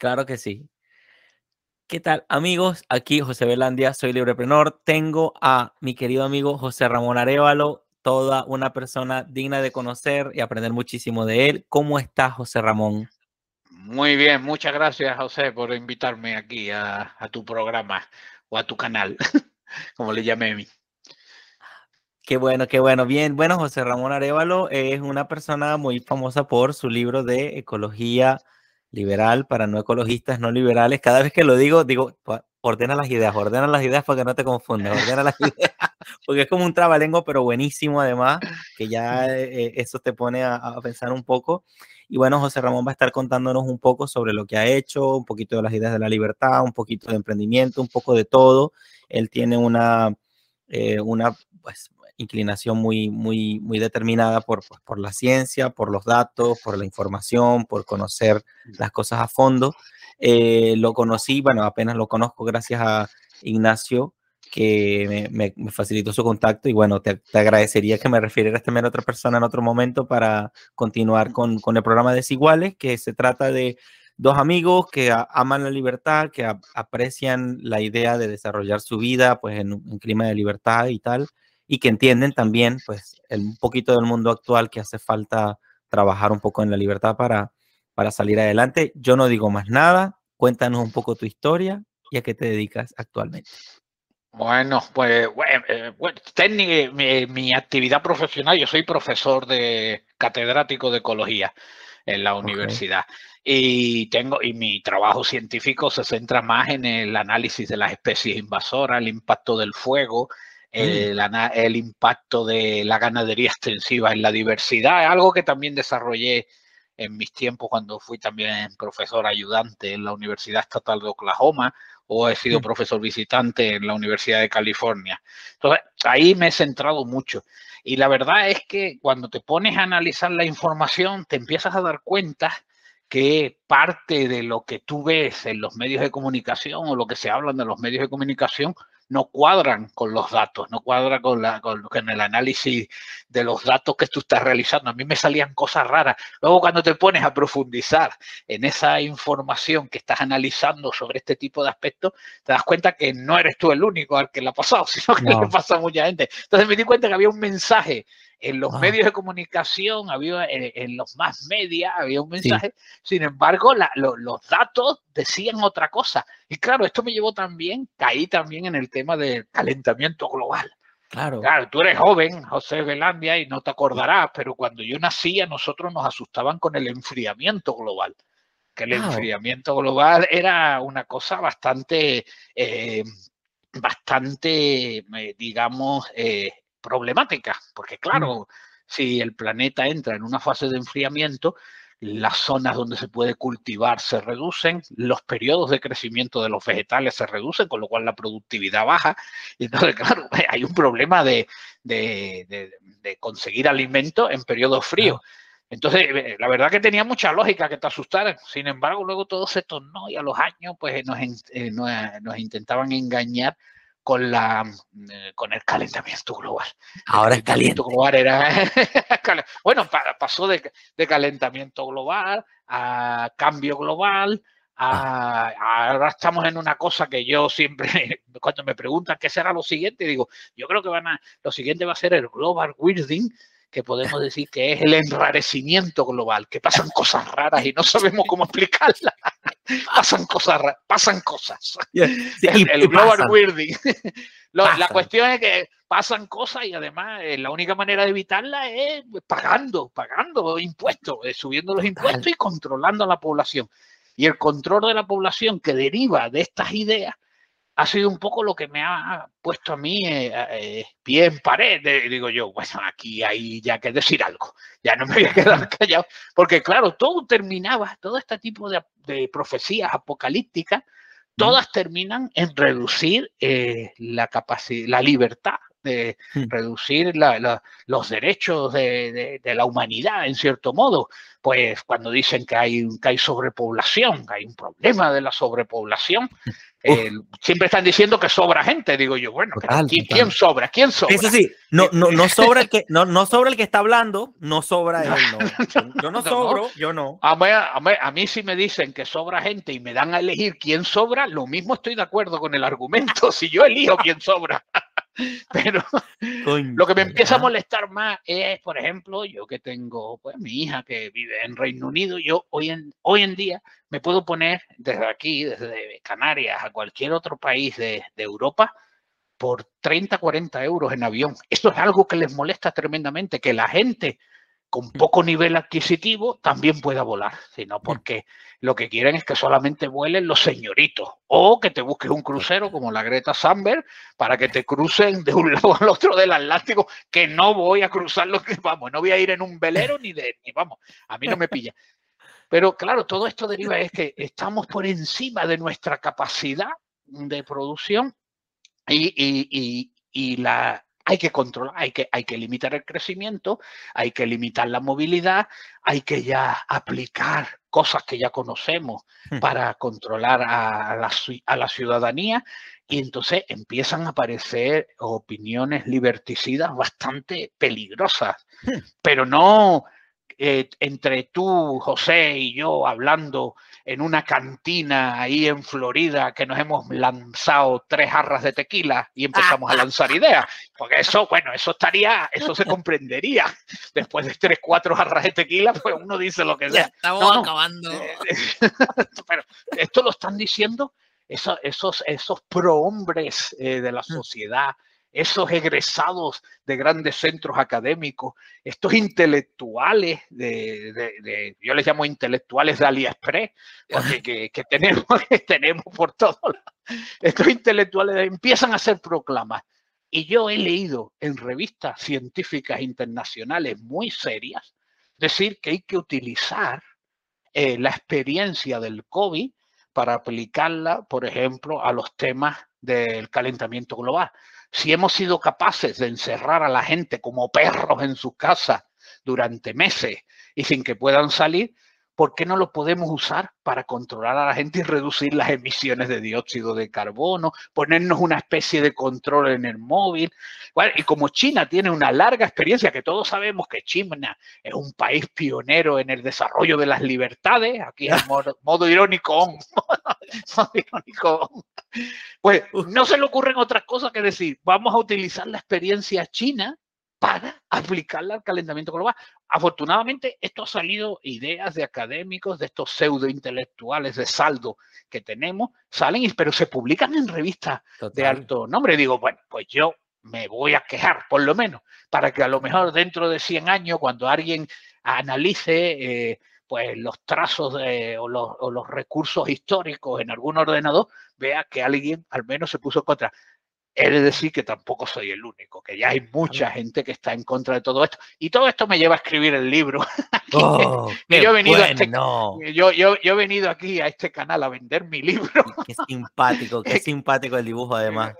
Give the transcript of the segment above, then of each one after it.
Claro que sí. ¿Qué tal, amigos? Aquí José Belandia, soy libreprenor. Tengo a mi querido amigo José Ramón Arevalo, toda una persona digna de conocer y aprender muchísimo de él. ¿Cómo está José Ramón? Muy bien, muchas gracias, José, por invitarme aquí a, a tu programa o a tu canal, como le llamé a mí. Qué bueno, qué bueno. Bien, bueno, José Ramón Arevalo es una persona muy famosa por su libro de ecología liberal para no ecologistas, no liberales. Cada vez que lo digo, digo, ordena las ideas, ordena las ideas para que no te confundas, ordena las ideas, porque es como un trabalengo, pero buenísimo además, que ya eh, eso te pone a, a, pensar un poco. Y bueno, José Ramón va a estar contándonos un poco sobre lo que ha hecho, un poquito de las ideas de la libertad, un poquito de emprendimiento, un poco de todo. Él tiene una, eh, una pues, inclinación muy, muy, muy determinada por, pues, por la ciencia, por los datos, por la información, por conocer las cosas a fondo. Eh, lo conocí, bueno, apenas lo conozco gracias a Ignacio, que me, me, facilitó su contacto y bueno, te, te, agradecería que me refirieras también a otra persona en otro momento para continuar con, con el programa Desiguales, que se trata de dos amigos que a, aman la libertad, que a, aprecian la idea de desarrollar su vida pues en un clima de libertad y tal, y que entienden también pues el, un poquito del mundo actual que hace falta trabajar un poco en la libertad para, para salir adelante. Yo no digo más nada, cuéntanos un poco tu historia y a qué te dedicas actualmente. Bueno, pues bueno, eh, técnica, mi, mi, actividad profesional, yo soy profesor de catedrático de ecología en la universidad okay. y tengo y mi trabajo científico se centra más en el análisis de las especies invasoras, el impacto del fuego, el, el, impacto de la ganadería extensiva en la diversidad, algo que también desarrollé en mis tiempos cuando fui también profesor ayudante en la Universidad Estatal de Oklahoma o he sido profesor visitante en la Universidad de California. Entonces, ahí me he centrado mucho. Y la verdad es que cuando te pones a analizar la información, te empiezas a dar cuenta que parte de lo que tú ves en los medios de comunicación o lo que se hablan de los medios de comunicación no cuadran con los datos, no cuadra con, la, con, con, el análisis de los datos que tú estás realizando. A mí me salían cosas raras. Luego cuando te pones a profundizar en esa información que estás analizando sobre este tipo de aspectos, te das cuenta que no eres tú el único al que le ha pasado, sino que no. le pasa a mucha gente. Entonces me di cuenta que había un mensaje en los ah. medios de comunicación, había en, en, los más media, había un mensaje, sí. sin embargo, la, lo, los datos decían otra cosa. Y claro, esto me llevó también, caí también en el tema del calentamiento global. Claro. claro. tú eres joven, José Belandia, y no te acordarás, pero cuando yo nací, a nosotros nos asustaban con el enfriamiento global. Que el claro. enfriamiento global era una cosa bastante, eh, bastante, eh, digamos, eh, problemática, porque claro, si el planeta entra en una fase de enfriamiento, las zonas donde se puede cultivar se reducen, los periodos de crecimiento de los vegetales se reducen, con lo cual la productividad baja. Entonces, claro, hay un problema de, de, de, de conseguir alimento en periodos fríos. Entonces, eh, la verdad que tenía mucha lógica que te asustaran. Sin embargo, luego todo se tornó y a los años, pues nos, eh, nos, nos intentaban engañar con, la, eh, con el calentamiento global. Ahora es caliente. Global era, bueno, pasó de, de, calentamiento global a cambio global. A, a, ahora estamos en una cosa que yo siempre, cuando me preguntan qué será lo siguiente, digo, yo creo que van a, lo siguiente va a ser el global weirding, que podemos decir que es el enrarecimiento global, que pasan cosas raras y no sabemos cómo explicarlas. pasan cosas, pasan cosas. Yeah. Sí, el, el global weirding. Lo, la cuestión es que pasan cosas y además eh, la única manera de evitarla es pagando, pagando impuestos, eh, subiendo los impuestos y controlando a la población. Y el control de la población que deriva de estas ideas ha sido un poco lo que me ha puesto a mí eh, eh, pie en pared. Eh, digo yo, bueno, aquí hay ya que decir algo, ya no me voy a quedar callado, porque claro, todo terminaba, todo este tipo de, de profecías apocalípticas, todas terminan en reducir eh, la capacidad, la libertad de hmm. reducir los derechos de, la humanidad, en cierto modo. Pues cuando dicen que hay, que hay sobrepoblación, que hay un problema de la sobrepoblación, siempre están diciendo que sobra gente. Digo yo, bueno, ¿quién, sobra? ¿Quién sobra? Eso sí, no, no, no sobra el que, no, no sobra el que está hablando, no sobra él. No. Yo no sobro, yo no. A mí, a, a mí si me dicen que sobra gente y me dan a elegir quién sobra, lo mismo estoy de acuerdo con el argumento. Si yo elijo quién sobra. Pero lo que me empieza a molestar más es, por ejemplo, yo que tengo pues mi hija que vive en Reino Unido, yo hoy en, hoy en día me puedo poner desde aquí, desde Canarias a cualquier otro país de, de Europa por 30, 40 euros en avión. Esto es algo que les molesta tremendamente, que la gente con mm. poco nivel adquisitivo también pueda volar, sino mm. porque lo que quieren es que solamente vuelen los señoritos o que te busques un crucero como la Greta Thunberg para que te crucen de un lado al otro del Atlántico, que no voy a cruzar lo que vamos, no voy a ir en un velero ni de, ni vamos, a mí no me pilla. Pero claro, todo esto deriva es que estamos por encima de nuestra capacidad de producción y, y, y la hay que controlar, hay que, hay que limitar el crecimiento, hay que limitar la movilidad, hay que ya aplicar cosas que ya conocemos hmm. para controlar a la, a la ciudadanía y entonces empiezan a aparecer opiniones liberticidas bastante peligrosas, hmm. pero no eh, entre tú, José y yo hablando en una cantina ahí en Florida que nos hemos lanzado tres jarras de tequila y empezamos a lanzar ideas. Porque eso, bueno, eso estaría, eso se comprendería. Después de tres, cuatro jarras de tequila, pues uno dice lo que sea. estamos acabando. Eh, pero esto lo están diciendo esos, esos, esos prohombres eh, de la mm. sociedad esos egresados de grandes centros académicos, estos intelectuales de, yo les llamo intelectuales de AliExpress, que, tenemos, que tenemos por todos lados. Estos intelectuales empiezan a hacer proclamas. Y yo he leído en revistas científicas internacionales muy serias decir que hay que utilizar eh, la experiencia del COVID para aplicarla, por ejemplo, a los temas del calentamiento global si hemos sido capaces de encerrar a la gente como perros en sus casas durante meses y sin que puedan salir, ¿por qué no lo podemos usar para controlar a la gente y reducir las emisiones de dióxido de carbono, ponernos una especie de control en el móvil? y como China tiene una larga experiencia, que todos sabemos que China es un país pionero en el desarrollo de las libertades, aquí es modo, modo irónico, modo irónico, pues no se le ocurren otras cosas que decir, vamos a utilizar la experiencia china para aplicarla al calentamiento global. Afortunadamente, esto ha salido ideas de académicos, de estos pseudo intelectuales de saldo que tenemos, salen, pero se publican en revistas de alto nombre. Digo, bueno, pues yo me voy a quejar, por lo menos, para que a lo mejor dentro de 100 años, cuando alguien analice eh, pues los trazos o, los, o, los, recursos históricos en algún ordenador, vea que alguien al menos se puso contra. He de decir que tampoco soy el único, que ya hay mucha gente que está en contra de todo esto. Y todo esto me lleva a escribir el libro. Oh, yo, he venido este yo, yo, he venido aquí a este canal a vender mi libro. Qué simpático, qué simpático el dibujo además.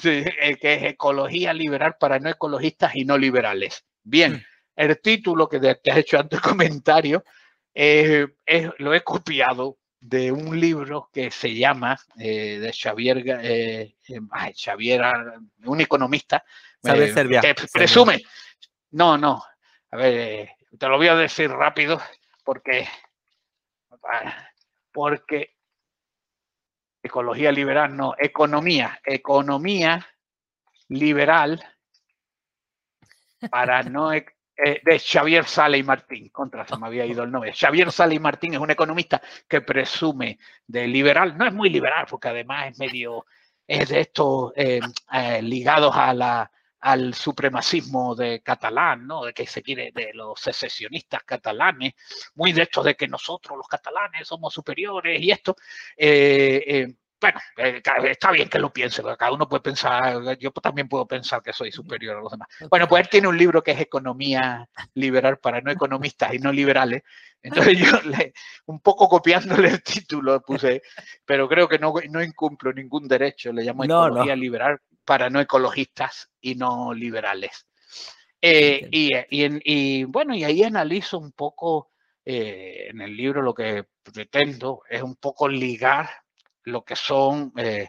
Sí, que es Ecología Liberal para no ecologistas y no liberales. Bien, mm. el título que te has hecho antes comentario, eh, lo he copiado de un libro que se llama eh, de Xavier, eh, Xavier, un economista, que presume, no, no, a ver, te lo voy a decir rápido porque, porque ecología liberal, no, economía, economía liberal para no eh, de Xavier Sale y Martín, contra se me había ido el nombre. Xavier Sale y Martín es un economista que presume de liberal, no es muy liberal, porque además es medio, es de estos eh, eh, ligados a la, al supremacismo de catalán, ¿no? De que se quiere, de los secesionistas catalanes, muy de esto de que nosotros los catalanes somos superiores y esto bueno, eh, está bien que lo piense, cada uno puede pensar, yo también puedo pensar que soy superior a los demás. Bueno, pues él tiene un libro que es Economía Liberal para no economistas y no liberales. Entonces yo le, un poco copiándole el título puse, pero creo que no, no incumplo ningún derecho, le llamo Economía Liberal para no ecologistas y no liberales. Eh, y, y, bueno, y ahí analizo un poco eh, en el libro lo que pretendo es un poco ligar lo que son, eh,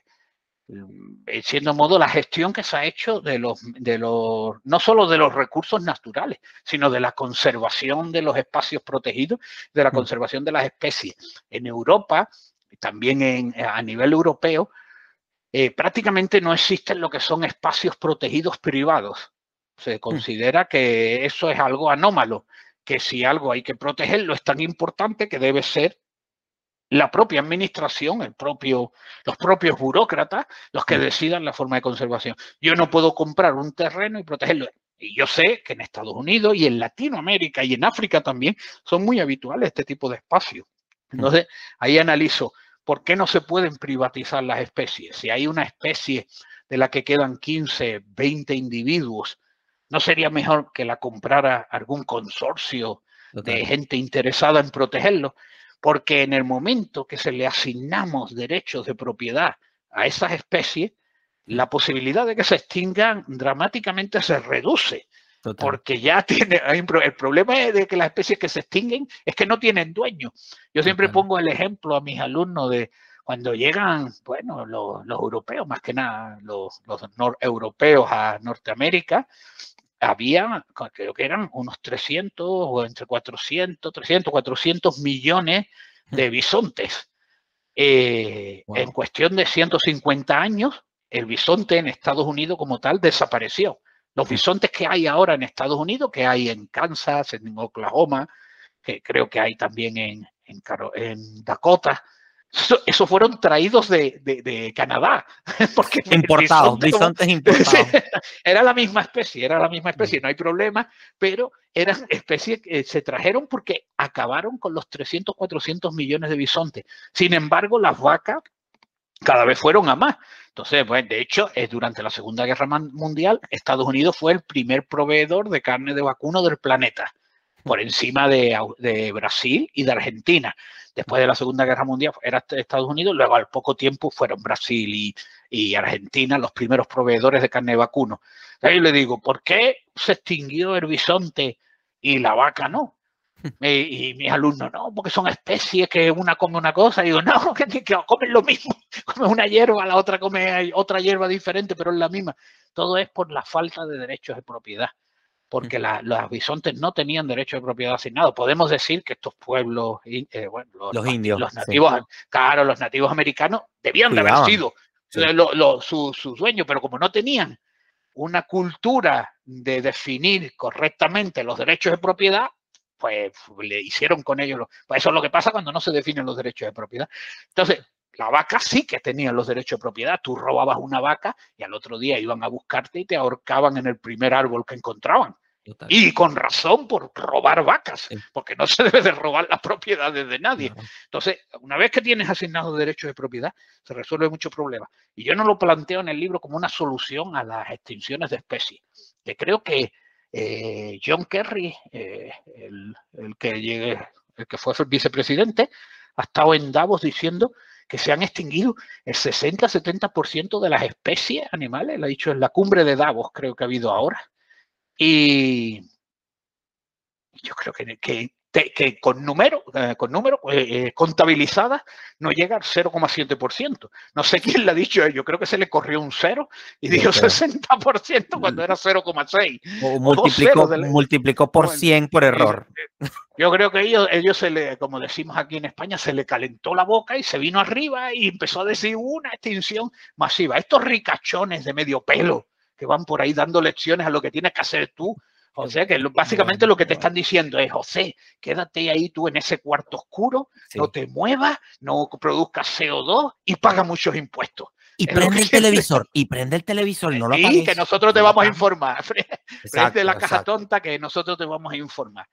mm, siendo modo, la gestión que se ha hecho de los, de los, no solo de los recursos naturales, sino de la conservación de los espacios protegidos, de la mm. conservación de las especies. En Europa, también en, a nivel europeo, prácticamente no existen lo que son espacios protegidos privados. Se mm. considera que eso es algo anómalo, que si algo hay que protegerlo es tan importante que debe ser la propia administración, el propio, los propios burócratas, los que decidan la forma de conservación. Yo no puedo comprar un terreno y protegerlo. Y yo sé que en Estados Unidos y en Latinoamérica y en África también son muy habituales este tipo de espacios. Mm. Entonces, ahí analizo por qué no se pueden privatizar las especies. Si hay una especie de la que quedan 15, 20 individuos ¿No sería mejor que la comprara algún consorcio de gente interesada en protegerlo? Porque en el momento que se le asignamos derechos de propiedad a esas especies, la posibilidad de que se extingan dramáticamente se reduce. Porque ya tiene, el problema de que las especies que se extinguen es que no tienen dueño. Yo siempre pongo el ejemplo a mis alumnos de cuando llegan, bueno, los, europeos, más que nada los, los europeos a Norteamérica, había, creo que eran unos 300 o entre 400, 300, 400 millones de bisontes. Eh, en cuestión de 150 años, el bisonte en Estados Unidos como tal desapareció. Los bisontes que hay ahora en Estados Unidos, que hay en Kansas, en Oklahoma, que creo que hay también en, en, en Dakota, eso, fueron traídos de, Canadá. Porque importados, bisontes importados. Era la misma especie, era la misma especie, no hay problema, pero eran especies que se trajeron porque acabaron con los 300, 400 millones de bisontes. Sin embargo, las vacas cada vez fueron a más. Entonces, bueno, de hecho, es durante la Segunda Guerra Mundial, Estados Unidos fue el primer proveedor de carne de vacuno del planeta, por encima de, de Brasil y de Argentina después de la Segunda Guerra Mundial era Estados Unidos, luego al poco tiempo fueron Brasil y, Argentina los primeros proveedores de carne de vacuno. Ahí le digo, ¿por qué se extinguió el bisonte y la vaca no? Y, mis alumnos, no, porque son especies que una come una cosa. Y digo, no, que, que comen lo mismo. Come una hierba, la otra come otra hierba diferente, pero es la misma. Todo es por la falta de derechos de propiedad porque los bisontes no tenían derecho de propiedad asignado. Podemos decir que estos pueblos, eh, bueno, los, indios, los nativos, claro, los nativos americanos debían de haber sido sus su dueños, pero como no tenían una cultura de definir correctamente los derechos de propiedad, pues le hicieron con ellos. Pues eso es lo que pasa cuando no se definen los derechos de propiedad. Entonces, la vaca sí que tenía los derechos de propiedad. Tú robabas una vaca y al otro día iban a buscarte y te ahorcaban en el primer árbol que encontraban. Y con razón por robar vacas, porque no se debe de robar las propiedades de nadie. Entonces, una vez que tienes asignados derechos de propiedad, se resuelve mucho problema. Y yo no lo planteo en el libro como una solución a las extinciones de especies, que creo que eh, John Kerry, eh, el, que llegue, el que fue vicepresidente, ha estado en Davos diciendo que se han extinguido el 60-70% de las especies animales, lo ha dicho en la cumbre de Davos, creo que ha habido ahora. Y yo creo que, que que, con número, eh, con número eh, eh, contabilizadas no llega al 0,7%. No sé quién le ha dicho, yo creo que se le corrió un cero y dijo 60% cuando era 0,6. O multiplicó, multiplicó por 100 por error. Yo creo que ellos, ellos se le, como decimos aquí en España, se le calentó la boca y se vino arriba y empezó a decir una extinción masiva. Estos ricachones de medio pelo que van por ahí dando lecciones a lo que tienes que hacer tú o sea que básicamente lo que te están diciendo es, José, quédate ahí tú en ese cuarto oscuro, no te muevas, no produzcas CO2 y paga muchos impuestos. Y prende el televisor, y prende el televisor, no lo apagues. que nosotros te vamos a informar. Prende la caja tonta que nosotros te vamos a informar.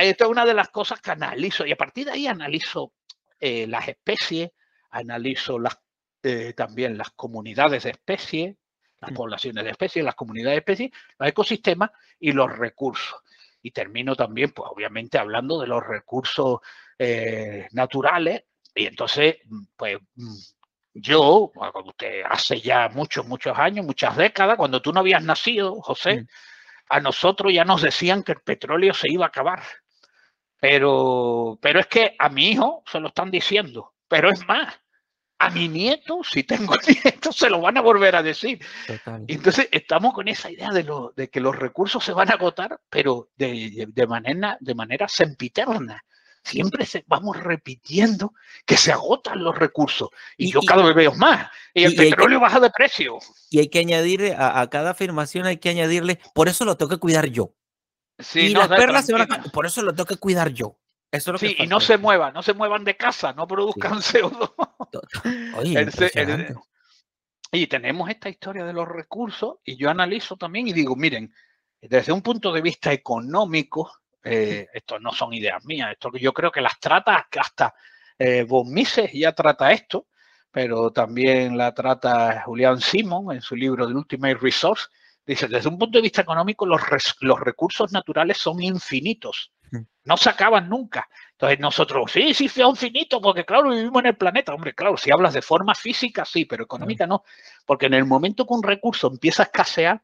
esto es una de las cosas que analizo y a partir de ahí analizo eh, las especies, analizo las, eh, también las comunidades de especies, las mm. poblaciones de especies, las comunidades de especies, los ecosistemas y los recursos. Y termino también, pues obviamente, hablando de los recursos eh, naturales. Y entonces, mm, pues, mm, yo, usted hace ya muchos, muchos años, muchas décadas, cuando tú no habías nacido, José, a nosotros ya nos decían que el petróleo se iba a acabar. Pero, pero es que a mi hijo se lo están diciendo. Pero es más, a mi nieto, si tengo nietos, se lo van a volver a decir. Entonces, estamos con esa idea de, lo, de que los recursos se van a agotar, pero de, de, manera, de manera sempiterna. Siempre se, vamos repitiendo que se agotan los recursos y, yo cada vez veo más. Y el petróleo baja de precio. Y hay que añadir a, a, cada afirmación, hay que añadirle, por eso lo tengo que cuidar yo. Sí, y las perlas se van a, por eso lo tengo que cuidar yo. Eso sí, y no se muevan, no se muevan de casa, no produzcan CO2. y tenemos esta historia de los recursos y yo analizo también y digo, miren, desde un punto de vista económico, eh, esto no son ideas mías, esto yo creo que las trata hasta eh, Von Mises ya trata esto, pero también la trata Julián Simon en su libro The Ultimate Resource. Dice, desde un punto de vista económico, los, los recursos naturales son infinitos no se acaban nunca. Entonces nosotros, sí, sí, son finitos, porque claro, vivimos en el planeta. Hombre, claro, si hablas de forma física, sí, pero económica no. Porque en el momento que un recurso empieza a escasear,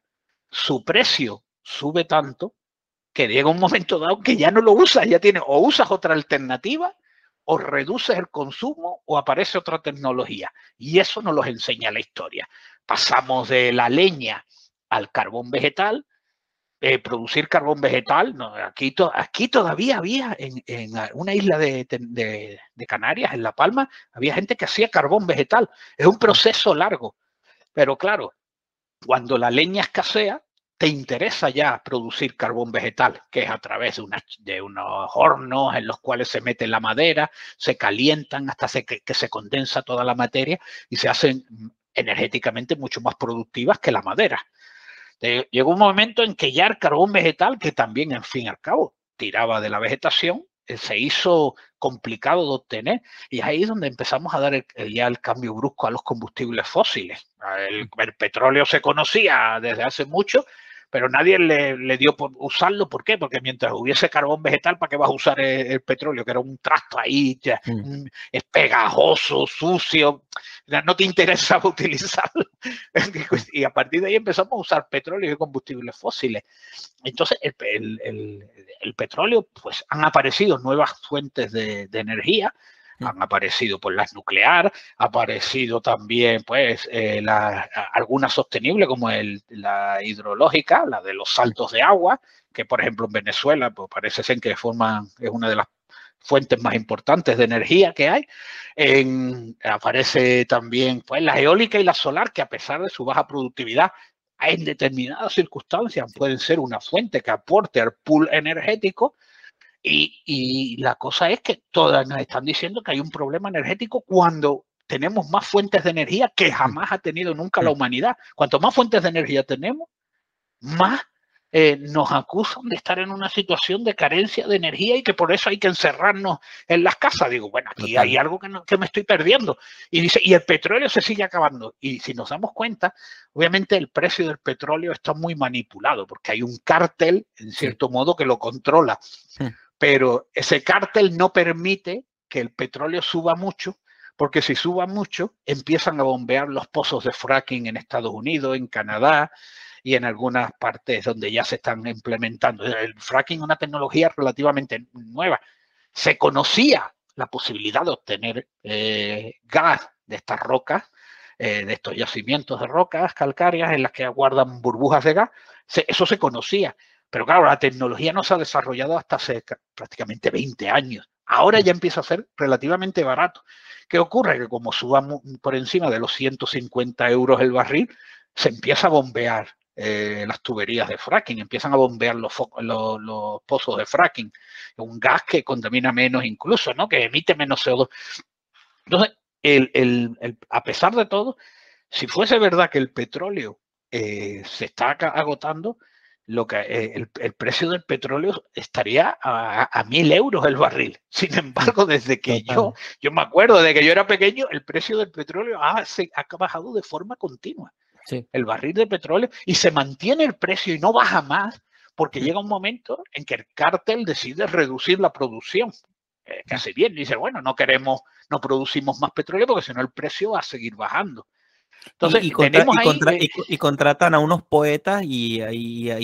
su precio sube tanto que llega un momento dado que ya no lo usas, ya tienes, o usas otra alternativa, o reduces el consumo, o aparece otra tecnología. Y eso nos lo enseña la historia. Pasamos de la leña al carbón vegetal, eh, producir carbón vegetal. No, aquí, aquí todavía había en, una isla de, Canarias, en La Palma, había gente que hacía carbón vegetal. Es un proceso largo. Pero claro, cuando la leña escasea, te interesa ya producir carbón vegetal, que es a través de, de unos hornos en los cuales se mete la madera, se calientan hasta que, que se condensa toda la materia y se hacen energéticamente mucho más productivas que la madera. Llegó un momento en que ya el carbón vegetal, que también, en fin y al cabo, tiraba de la vegetación, eh, se hizo complicado de obtener y ahí es donde empezamos a dar ya el cambio brusco a los combustibles fósiles. el, petróleo se conocía desde hace mucho, pero nadie le, dio por usarlo. ¿Por qué? Porque mientras hubiese carbón vegetal, ¿para qué vas a usar el, petróleo? Que era un trasto ahí, mm. es pegajoso, sucio, no te interesaba utilizarlo. y a partir de ahí empezamos a usar petróleo y combustibles fósiles. Entonces, el, petróleo, pues han aparecido nuevas fuentes de energía han aparecido pues las nuclear, ha aparecido también pues eh, la, algunas sostenibles como el, la hidrológica, la de los saltos de agua, que por ejemplo en Venezuela pues parece ser que forman, es una de las fuentes más importantes de energía que hay. En, aparece también pues la eólica y la solar, que a pesar de su baja productividad, en determinadas circunstancias pueden ser una fuente que aporte al pool energético y, la cosa es que todas nos están diciendo que hay un problema energético cuando tenemos más fuentes de energía que jamás ha tenido nunca la mm. humanidad. Cuanto más fuentes de energía tenemos, más eh, nos acusan de estar en una situación de carencia de energía y que por eso hay que encerrarnos en las casas. Digo, bueno, aquí hay algo que, que, me estoy perdiendo. Y dice, y el petróleo se sigue acabando. Y si nos damos cuenta, obviamente el precio del petróleo está muy manipulado porque hay un cártel, en cierto modo, que lo controla pero ese cártel no permite que el petróleo suba mucho, porque si suba mucho, empiezan a bombear los pozos de fracking en Estados Unidos, en Canadá y en algunas partes donde ya se están implementando. El fracking es una tecnología relativamente nueva. Se conocía la posibilidad de obtener eh, gas de estas rocas, eh, de estos yacimientos de rocas calcáreas en las que aguardan burbujas de gas. eso se conocía, pero claro, la tecnología no se ha desarrollado hasta hace prácticamente 20 años. Ahora ya empieza a ser relativamente barato. ¿Qué ocurre? Que como subamos por encima de los 150 euros el barril, se empieza a bombear eh, las tuberías de fracking, empiezan a bombear los, los, pozos de fracking, un gas que contamina menos incluso, ¿no? que emite menos CO2. Entonces, a pesar de todo, si fuese verdad que el petróleo eh, se está agotando, lo que, eh, el, precio del petróleo estaría a, mil euros el barril. Sin embargo, desde que yo, yo me acuerdo, de que yo era pequeño, el precio del petróleo ha, se, ha bajado de forma continua. El barril de petróleo y se mantiene el precio y no baja más porque llega un momento en que el cártel decide reducir la producción. que hace bien. Dice, bueno, no queremos, no producimos más petróleo porque si no el precio va a seguir bajando. Entonces, y, y, contratan a unos poetas y,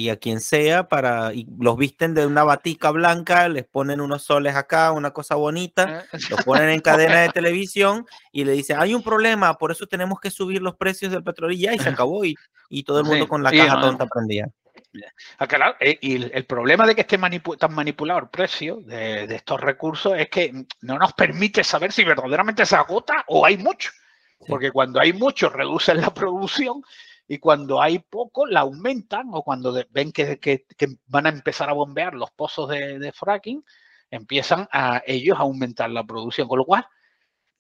a quien sea para, y los visten de una batica blanca, les ponen unos soles acá, una cosa bonita, ah, los ponen en cadena de televisión y le dicen, hay un problema, por eso tenemos que subir los precios del petróleo y ya, y se acabó y, y todo el mundo con la caja tonta prendida. Ah, eh, y el problema de que esté tan manipulado el precio de, estos recursos es que no nos permite saber si verdaderamente se agota o hay mucho. Porque cuando hay mucho reducen la producción y cuando hay poco la aumentan o cuando ven que, van a empezar a bombear los pozos de, fracking, empiezan a ellos a aumentar la producción. Con lo cual,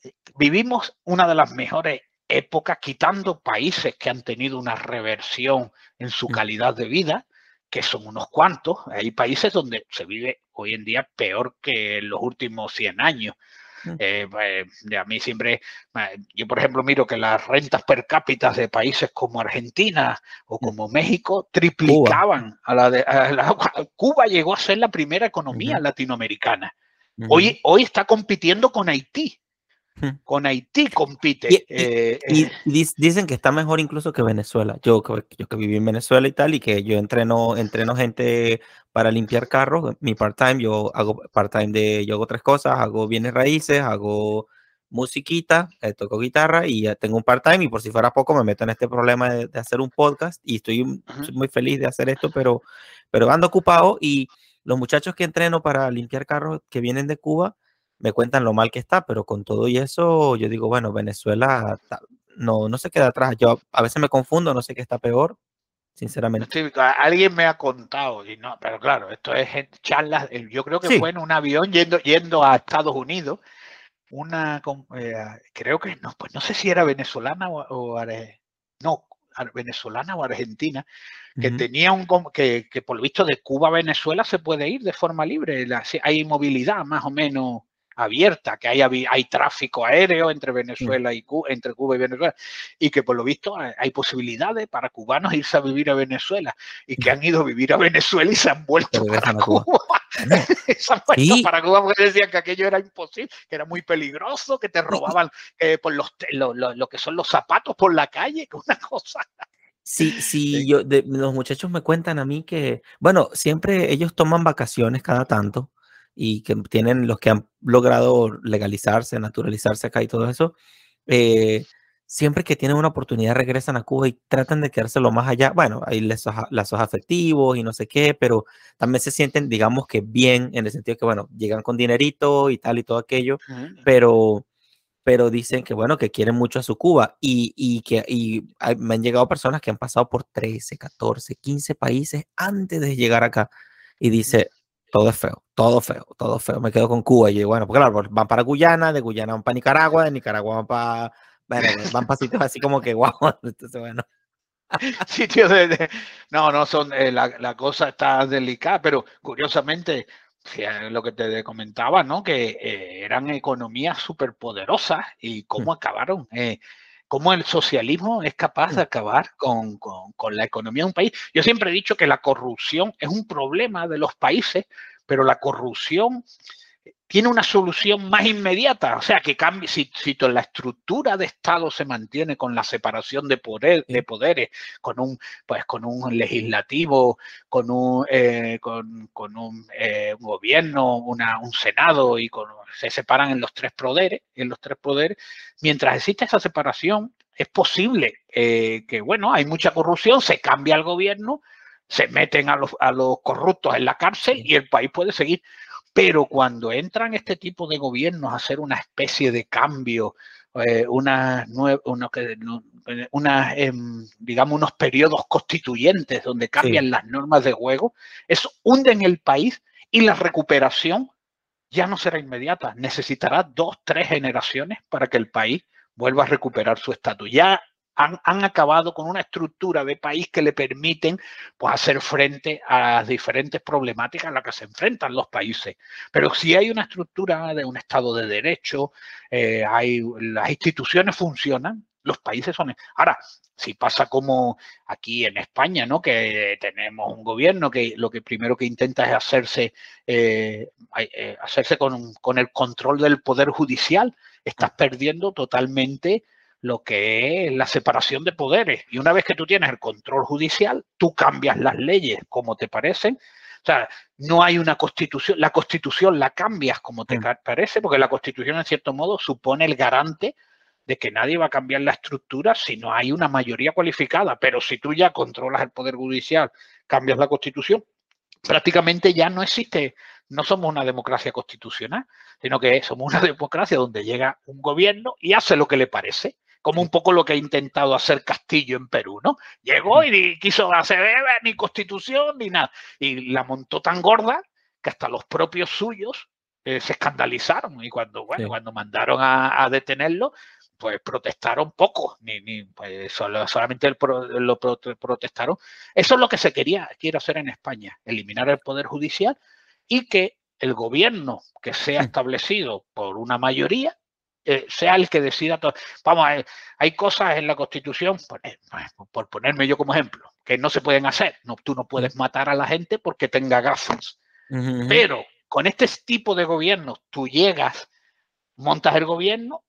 eh, vivimos una de las mejores épocas quitando países que han tenido una reversión en su mm. calidad de vida, que son unos cuantos. Hay países donde se vive hoy en día peor que en los últimos 100 años. Mm. Eh, pues, a mí siempre, yo por ejemplo miro que las rentas per cápita de países como Argentina o mm. como México triplicaban a la de Cuba llegó a ser la primera economía latinoamericana. Hoy, hoy está compitiendo con Haití. Con Haití compite. Y, eh, eh. dicen que está mejor incluso que Venezuela. Yo, yo que viví en Venezuela y tal, y que yo entreno, entreno gente para limpiar carros. Mi part-time, yo hago part-time de, yo hago tres cosas, hago bienes raíces, hago musiquita, eh, toco guitarra y ya tengo un part-time y por si fuera poco me meto en este problema de, hacer un podcast y estoy muy feliz de hacer esto, pero, pero ando ocupado y los muchachos que entreno para limpiar carros que vienen de Cuba, me cuentan lo mal que está, pero con todo y eso yo digo, bueno, Venezuela no, no se queda atrás. Yo a veces me confundo, no sé qué está peor, sinceramente. alguien me ha contado, y no, pero claro, esto es charlas, yo creo que fue en un avión yendo, yendo a Estados Unidos, una, eh, creo que no, pues no sé si era venezolana o, no, venezolana o argentina, que tenía un que, que, por lo visto de Cuba a Venezuela se puede ir de forma libre, hay movilidad más o menos abierta, que hay, hay tráfico aéreo entre Venezuela y Cuba, entre Cuba y Venezuela, y que por lo visto hay posibilidades para cubanos irse a vivir a Venezuela, y que han ido a vivir a Venezuela y se han vuelto para Cuba. se han vuelto para Cuba porque decían que aquello era imposible, que era muy peligroso, que te robaban eh, por los, lo, que son los zapatos por la calle, que una cosa. Sí, sí, yo, de, los muchachos me cuentan a mí que, bueno, siempre ellos toman vacaciones cada tanto y que tienen los que han logrado legalizarse, naturalizarse acá y todo eso, eh, siempre que tienen una oportunidad regresan a Cuba y tratan de quedarse lo más allá. Bueno, hay lazos, lazos afectivos y no sé qué, pero también se sienten, digamos que bien, en el sentido que, bueno, llegan con dinerito y tal y todo aquello, pero pero dicen que bueno, que quieren mucho a su Cuba y, y que y me han llegado personas que han pasado por 13, 14, 15 países antes de llegar acá y dice, todo es feo, todo feo, todo feo. Me quedo con Cuba y bueno, porque claro, van para Guyana, de Guyana van para Nicaragua, de Nicaragua van para, bueno, van para sitios así como que guau, entonces bueno. Sitios de, no, no son, eh, la, la, cosa está delicada, pero curiosamente, lo que te comentaba, ¿no? Que eh, eran economías súper poderosas y cómo mm. acabaron. Eh, cómo el socialismo es capaz de mm. acabar con, la economía de un país. Yo siempre he dicho que la corrupción es un problema de los países, pero la corrupción tiene una solución más inmediata, o sea, que cambie, si, si la estructura de Estado se mantiene con la separación de, poder, de poderes, con un, pues, con un legislativo, con un, eh, con, eh, un, gobierno, una, un senado y con, se separan en los tres poderes, en los tres poderes, mientras existe esa separación, es posible eh, que, bueno, hay mucha corrupción, se cambia el gobierno, se meten a los, a los corruptos en la cárcel y el país puede seguir. Pero cuando entran este tipo de gobiernos a hacer una especie de cambio, eh, una, una, em, digamos, unos periodos constituyentes donde cambian las normas de juego, eso hunden el país y la recuperación ya no será inmediata. Necesitará dos, tres generaciones para que el país vuelva a recuperar su estatus. Ya han, acabado con una estructura de país que le permiten pues, hacer frente a las diferentes problemáticas a las que se enfrentan los países. Pero si hay una estructura de un Estado de Derecho, eh, hay, las instituciones funcionan, Los países son... Ahora, si pasa como aquí en España, ¿no? Que tenemos un gobierno que lo que primero que intenta es hacerse, eh, eh, hacerse con, con, el control del poder judicial, estás perdiendo totalmente lo que es la separación de poderes. Y una vez que tú tienes el control judicial, tú cambias las leyes como te parecen. O sea, no hay una constitución, la constitución la cambias como te parece, porque la constitución en cierto modo supone el garante de que nadie va a cambiar la estructura si no hay una mayoría cualificada. Pero si tú ya controlas el Poder Judicial, cambias la Constitución, prácticamente ya no existe, no somos una democracia constitucional, sino que somos una democracia donde llega un gobierno y hace lo que le parece, como un poco lo que ha intentado hacer Castillo en Perú, ¿no? Llegó y quiso hacer eh, ni constitución ni nada, y la montó tan gorda que hasta los propios suyos eh, se escandalizaron y cuando, bueno, cuando mandaron a detenerlo, pues protestaron poco, ni, ni pues solamente lo protestaron. Eso es lo que se quería, quiere hacer en España, eliminar el poder judicial y que el gobierno que sea establecido por una mayoría eh, sea el que decida todo. Vamos, hay, hay cosas en la Constitución, por, eh, por, ponerme yo como ejemplo, que no se pueden hacer. No, tú no puedes matar a la gente porque tenga gafas. Pero con este tipo de gobiernos, tú llegas, montas el gobierno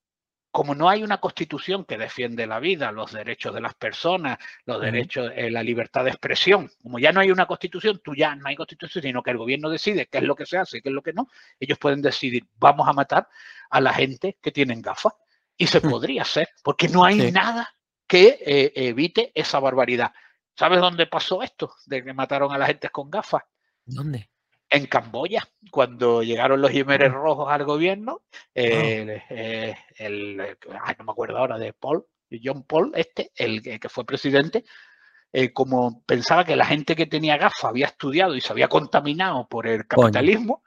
como no hay una constitución que defiende la vida, los derechos de las personas, los derechos, eh, la libertad de expresión, como ya no hay una constitución, tú ya no hay constitución, sino que el gobierno decide qué es lo que se hace y qué es lo que no, ellos pueden decidir, vamos a matar a la gente que tienen gafas. Y se podría hacer, porque no hay nada que eh, evite esa barbaridad. ¿Sabes dónde pasó esto? De que mataron a la gente con gafas. ¿Dónde? En Camboya, cuando llegaron los Jiménez Rojos al gobierno, eh, el, no me acuerdo ahora de Paul, John Paul, este, el que fue presidente, eh, como pensaba que la gente que tenía gafas había estudiado y se había contaminado por el capitalismo,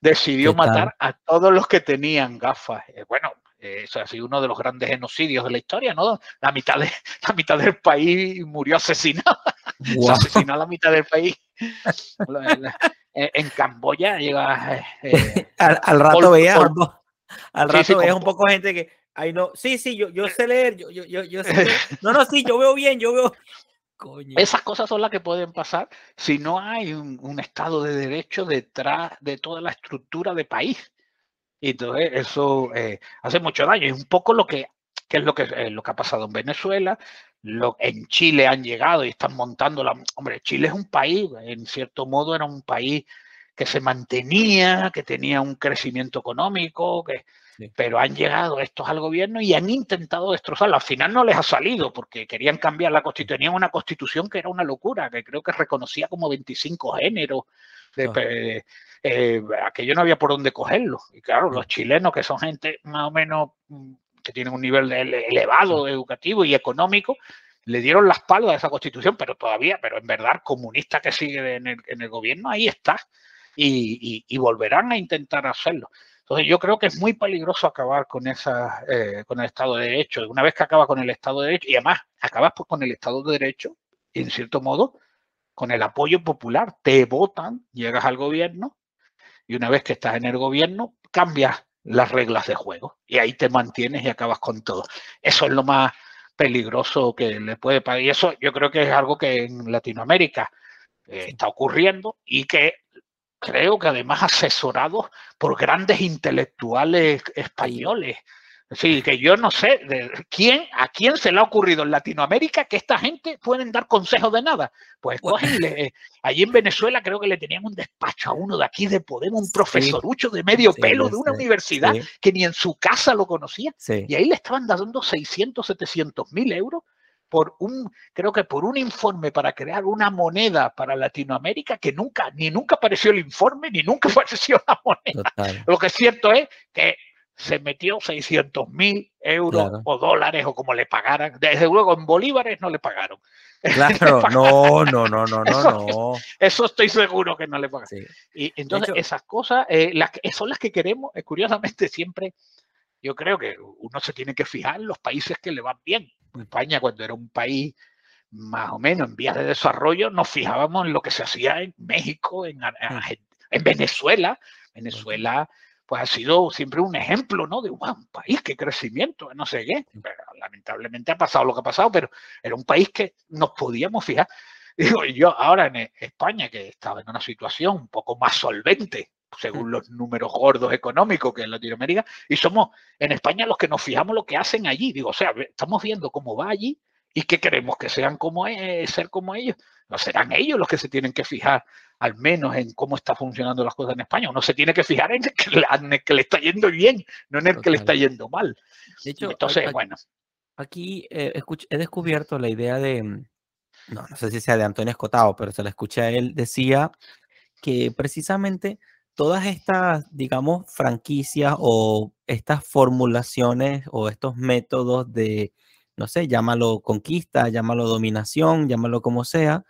decidió matar a todos los que tenían gafas. Eh, bueno, eso ha sido uno de los grandes genocidios de la historia, ¿no? La mitad, de, la mitad del país murió asesinado. Se asesinó a la mitad del país. en Camboya llega... Eh, eh, al, rato veía al rato un poco gente que, ay no, sí, sí, yo, yo sé leer, yo, yo, yo, sé no, no, sí, yo veo bien, yo veo... Esas cosas son las que pueden pasar si no hay un, Estado de Derecho detrás de toda la estructura de país. Y entonces eso eh, hace mucho daño. Es un poco lo que, es lo que, lo que ha pasado en Venezuela, lo, en Chile han llegado y están montando la... Hombre, Chile es un país, en cierto modo era un país que se mantenía, que tenía un crecimiento económico, que, pero han llegado estos al gobierno y han intentado destrozarlo. Al final no les ha salido porque querían cambiar la constitución. Tenían una constitución que era una locura, que creo que reconocía como 25 géneros. De, eh, aquello no había por dónde cogerlo. Y claro, los chilenos, que son gente más o menos mm, que tienen un nivel elevado educativo y económico, le dieron la espalda a esa constitución, pero todavía, pero en verdad, comunista que sigue en el, gobierno, ahí está. Y, volverán a intentar hacerlo. Entonces yo creo que es muy peligroso acabar con esa, eh, con el Estado de Derecho. Una vez que acaba con el Estado de Derecho, y además acabas pues, con el Estado de Derecho, en cierto modo, con el apoyo popular. Te votan, llegas al gobierno, y una vez que estás en el gobierno, cambias las reglas de juego. Y ahí te mantienes y acabas con todo. Eso es lo más peligroso que le puede pasar. Y eso yo creo que es algo que en Latinoamérica eh, está ocurriendo y que creo que además asesorados por grandes intelectuales españoles Sí, que yo no sé de quién, a quién se le ha ocurrido en Latinoamérica que esta gente pueden dar consejos de nada. Pues cógenle, allí en Venezuela creo que le tenían un despacho a uno de aquí de Podemos, un profesorucho de medio pelo de una universidad que ni en su casa lo conocía. Y ahí le estaban dando 600, 700 mil euros por un, creo que por un informe para crear una moneda para Latinoamérica que nunca, ni nunca apareció el informe, ni nunca apareció la moneda. Lo que es cierto es que se metió 600 mil euros o dólares o como le pagaran. Desde luego en bolívares no le pagaron. Claro, no, no, no, no, no, eso, estoy seguro que no le pagaron. Y entonces esas cosas eh, las, son las que queremos, eh, curiosamente siempre, yo creo que uno se tiene que fijar en los países que le van bien. España cuando era un país más o menos en vías de desarrollo, nos fijábamos en lo que se hacía en México, en, en Venezuela. Venezuela pues ha sido siempre un ejemplo, ¿no? De un país, qué crecimiento, no sé qué. Pero, lamentablemente ha pasado lo que ha pasado, pero era un país que nos podíamos fijar. Digo, yo ahora en España, que estaba en una situación un poco más solvente, según los números gordos económicos que en Latinoamérica, y somos en España los que nos fijamos lo que hacen allí. Digo, o sea, estamos viendo cómo va allí y que queremos que sean como e, ser como ellos. No serán ellos los que se tienen que fijar al menos en cómo está funcionando las cosas en España. Uno se tiene que fijar en el que, le está yendo bien, no en el que le está yendo mal. De hecho, entonces, bueno. Aquí eh, he descubierto la idea de, mm, no, no sé si sea de Antonio Escotado, pero se la escuché a él, decía que precisamente todas estas, digamos, franquicias o estas formulaciones o estos métodos de, no sé, llámalo conquista, llámalo dominación, llámalo como sea,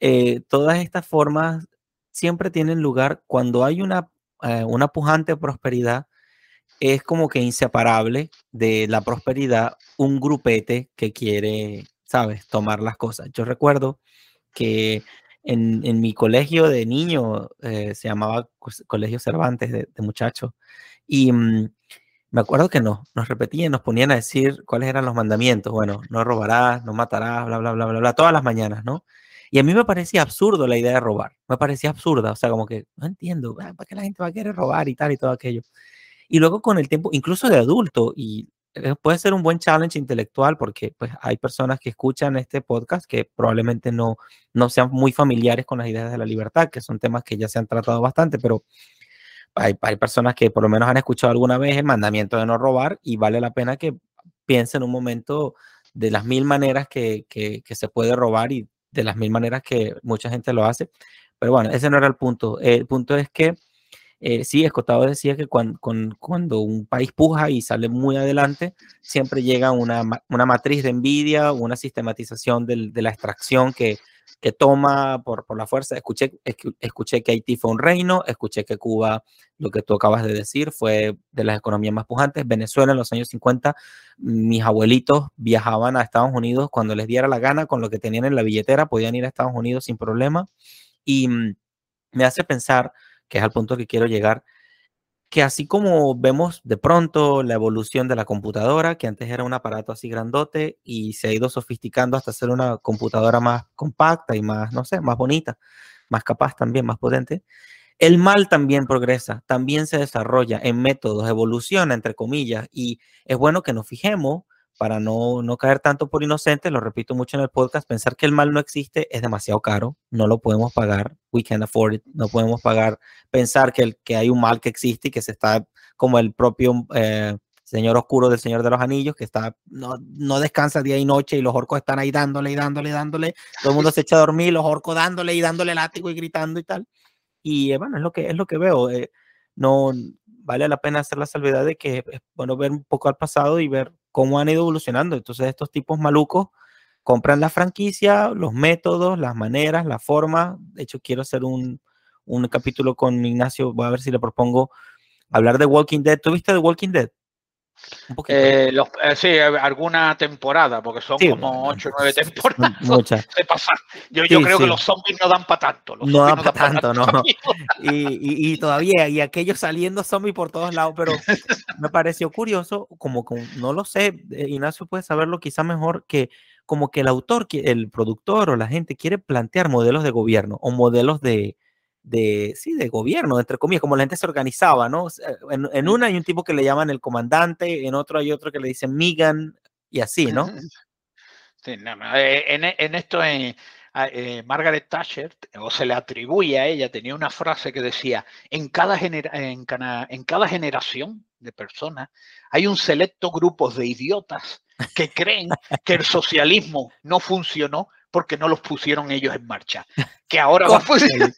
eh, todas estas formas siempre tienen lugar cuando hay una, eh, una pujante prosperidad, es como que inseparable de la prosperidad un grupete que quiere, sabes, tomar las cosas. Yo recuerdo que en, mi colegio de niño, eh, se llamaba Colegio Cervantes de, muchachos, y mm, me acuerdo que nos, nos repetían, nos ponían a decir cuáles eran los mandamientos. Bueno, no robarás, no matarás, bla, bla, bla, bla, bla, todas las mañanas, ¿no? Y a mí me parecía absurdo la idea de robar, me parecía absurda, o sea, como que no entiendo, ah, ¿para qué la gente va a querer robar y tal y todo aquello? Y luego con el tiempo, incluso de adulto, y eh, puede ser un buen challenge intelectual porque pues, hay personas que escuchan este podcast que probablemente no, no sean muy familiares con las ideas de la libertad, que son temas que ya se han tratado bastante, pero hay, personas que por lo menos han escuchado alguna vez el mandamiento de no robar y vale la pena que piensen un momento de las mil maneras que, se puede robar y de las mil maneras que mucha gente lo hace. Pero bueno, ese no era el punto. El punto es que eh, sí, Escotado decía que cuando, cuando, un país puja y sale muy adelante, siempre llega una, una matriz de envidia, una sistematización de la extracción que, que toma por, por, la fuerza. Escuché, escuché que Haití fue un reino, escuché que Cuba, lo que tú acabas de decir, fue de las economías más pujantes. Venezuela en los años 50, mis abuelitos viajaban a Estados Unidos cuando les diera la gana, con lo que tenían en la billetera, podían ir a Estados Unidos sin problema. Y mm, me hace pensar que es al punto que quiero llegar, que así como vemos de pronto la evolución de la computadora, que antes era un aparato así grandote y se ha ido sofisticando hasta ser una computadora más compacta y más, no sé, más bonita, más capaz también, más potente, el mal también progresa, también se desarrolla en métodos, evoluciona, entre comillas, y es bueno que nos fijemos para no, no caer tanto por inocente, lo repito mucho en el podcast, pensar que el mal no existe es demasiado caro, no lo podemos pagar, we can't afford it, no podemos pagar, pensar que, el, que hay un mal que existe y que se está como el propio eh, Señor Oscuro del Señor de los Anillos, que está, no, no descansa día y noche y los orcos están ahí dándole y dándole y dándole, todo el mundo se echa a dormir, los orcos dándole y dándole látigo y gritando y tal. Y eh, bueno, es lo que, es lo que veo. Eh, no vale la pena hacer la salvedad de que es bueno ver un poco al pasado y ver cómo han ido evolucionando. Entonces estos tipos malucos compran la franquicia, los métodos, las maneras, la forma. De hecho, quiero hacer un, un capítulo con Ignacio, voy a ver si le propongo hablar de Walking Dead. ¿Tú viste The Walking Dead? Eh, eh, sí, alguna temporada, porque son como 8 o 9 temporadas. Muchas. Yo, yo creo que los zombies no dan para tanto. no dan para tanto, no. Y, y, todavía, y aquellos saliendo zombies por todos lados, pero me pareció curioso, como, como no lo sé, eh, Ignacio puede saberlo quizá mejor que como que el autor, el productor o la gente quiere plantear modelos de gobierno o modelos de, de, sí, de gobierno, entre comillas, como la gente se organizaba, ¿no? En, en, una hay un tipo que le llaman el comandante, en otro hay otro que le dicen Migan y así, ¿no? Sí, no, eh, en, en, esto eh, Margaret Thatcher, o se le atribuye a ella, tenía una frase que decía, en cada, genera, en, en cada generación de personas hay un selecto grupo de idiotas que creen que el socialismo no funcionó porque no los pusieron ellos en marcha. Que ahora va a funcionar.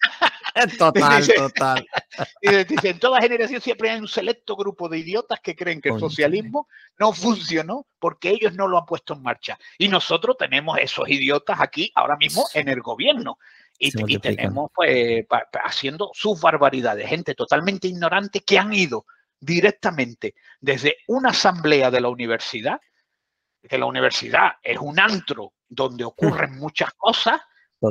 Total, total. Y dice, en toda generación siempre hay un selecto grupo de idiotas que creen que el socialismo no funcionó porque ellos no lo han puesto en marcha. Y nosotros tenemos esos idiotas aquí ahora mismo en el gobierno. Y, y tenemos pues haciendo sus barbaridades, gente totalmente ignorante que han ido directamente desde una asamblea de la universidad, que la universidad es un antro donde ocurren muchas cosas,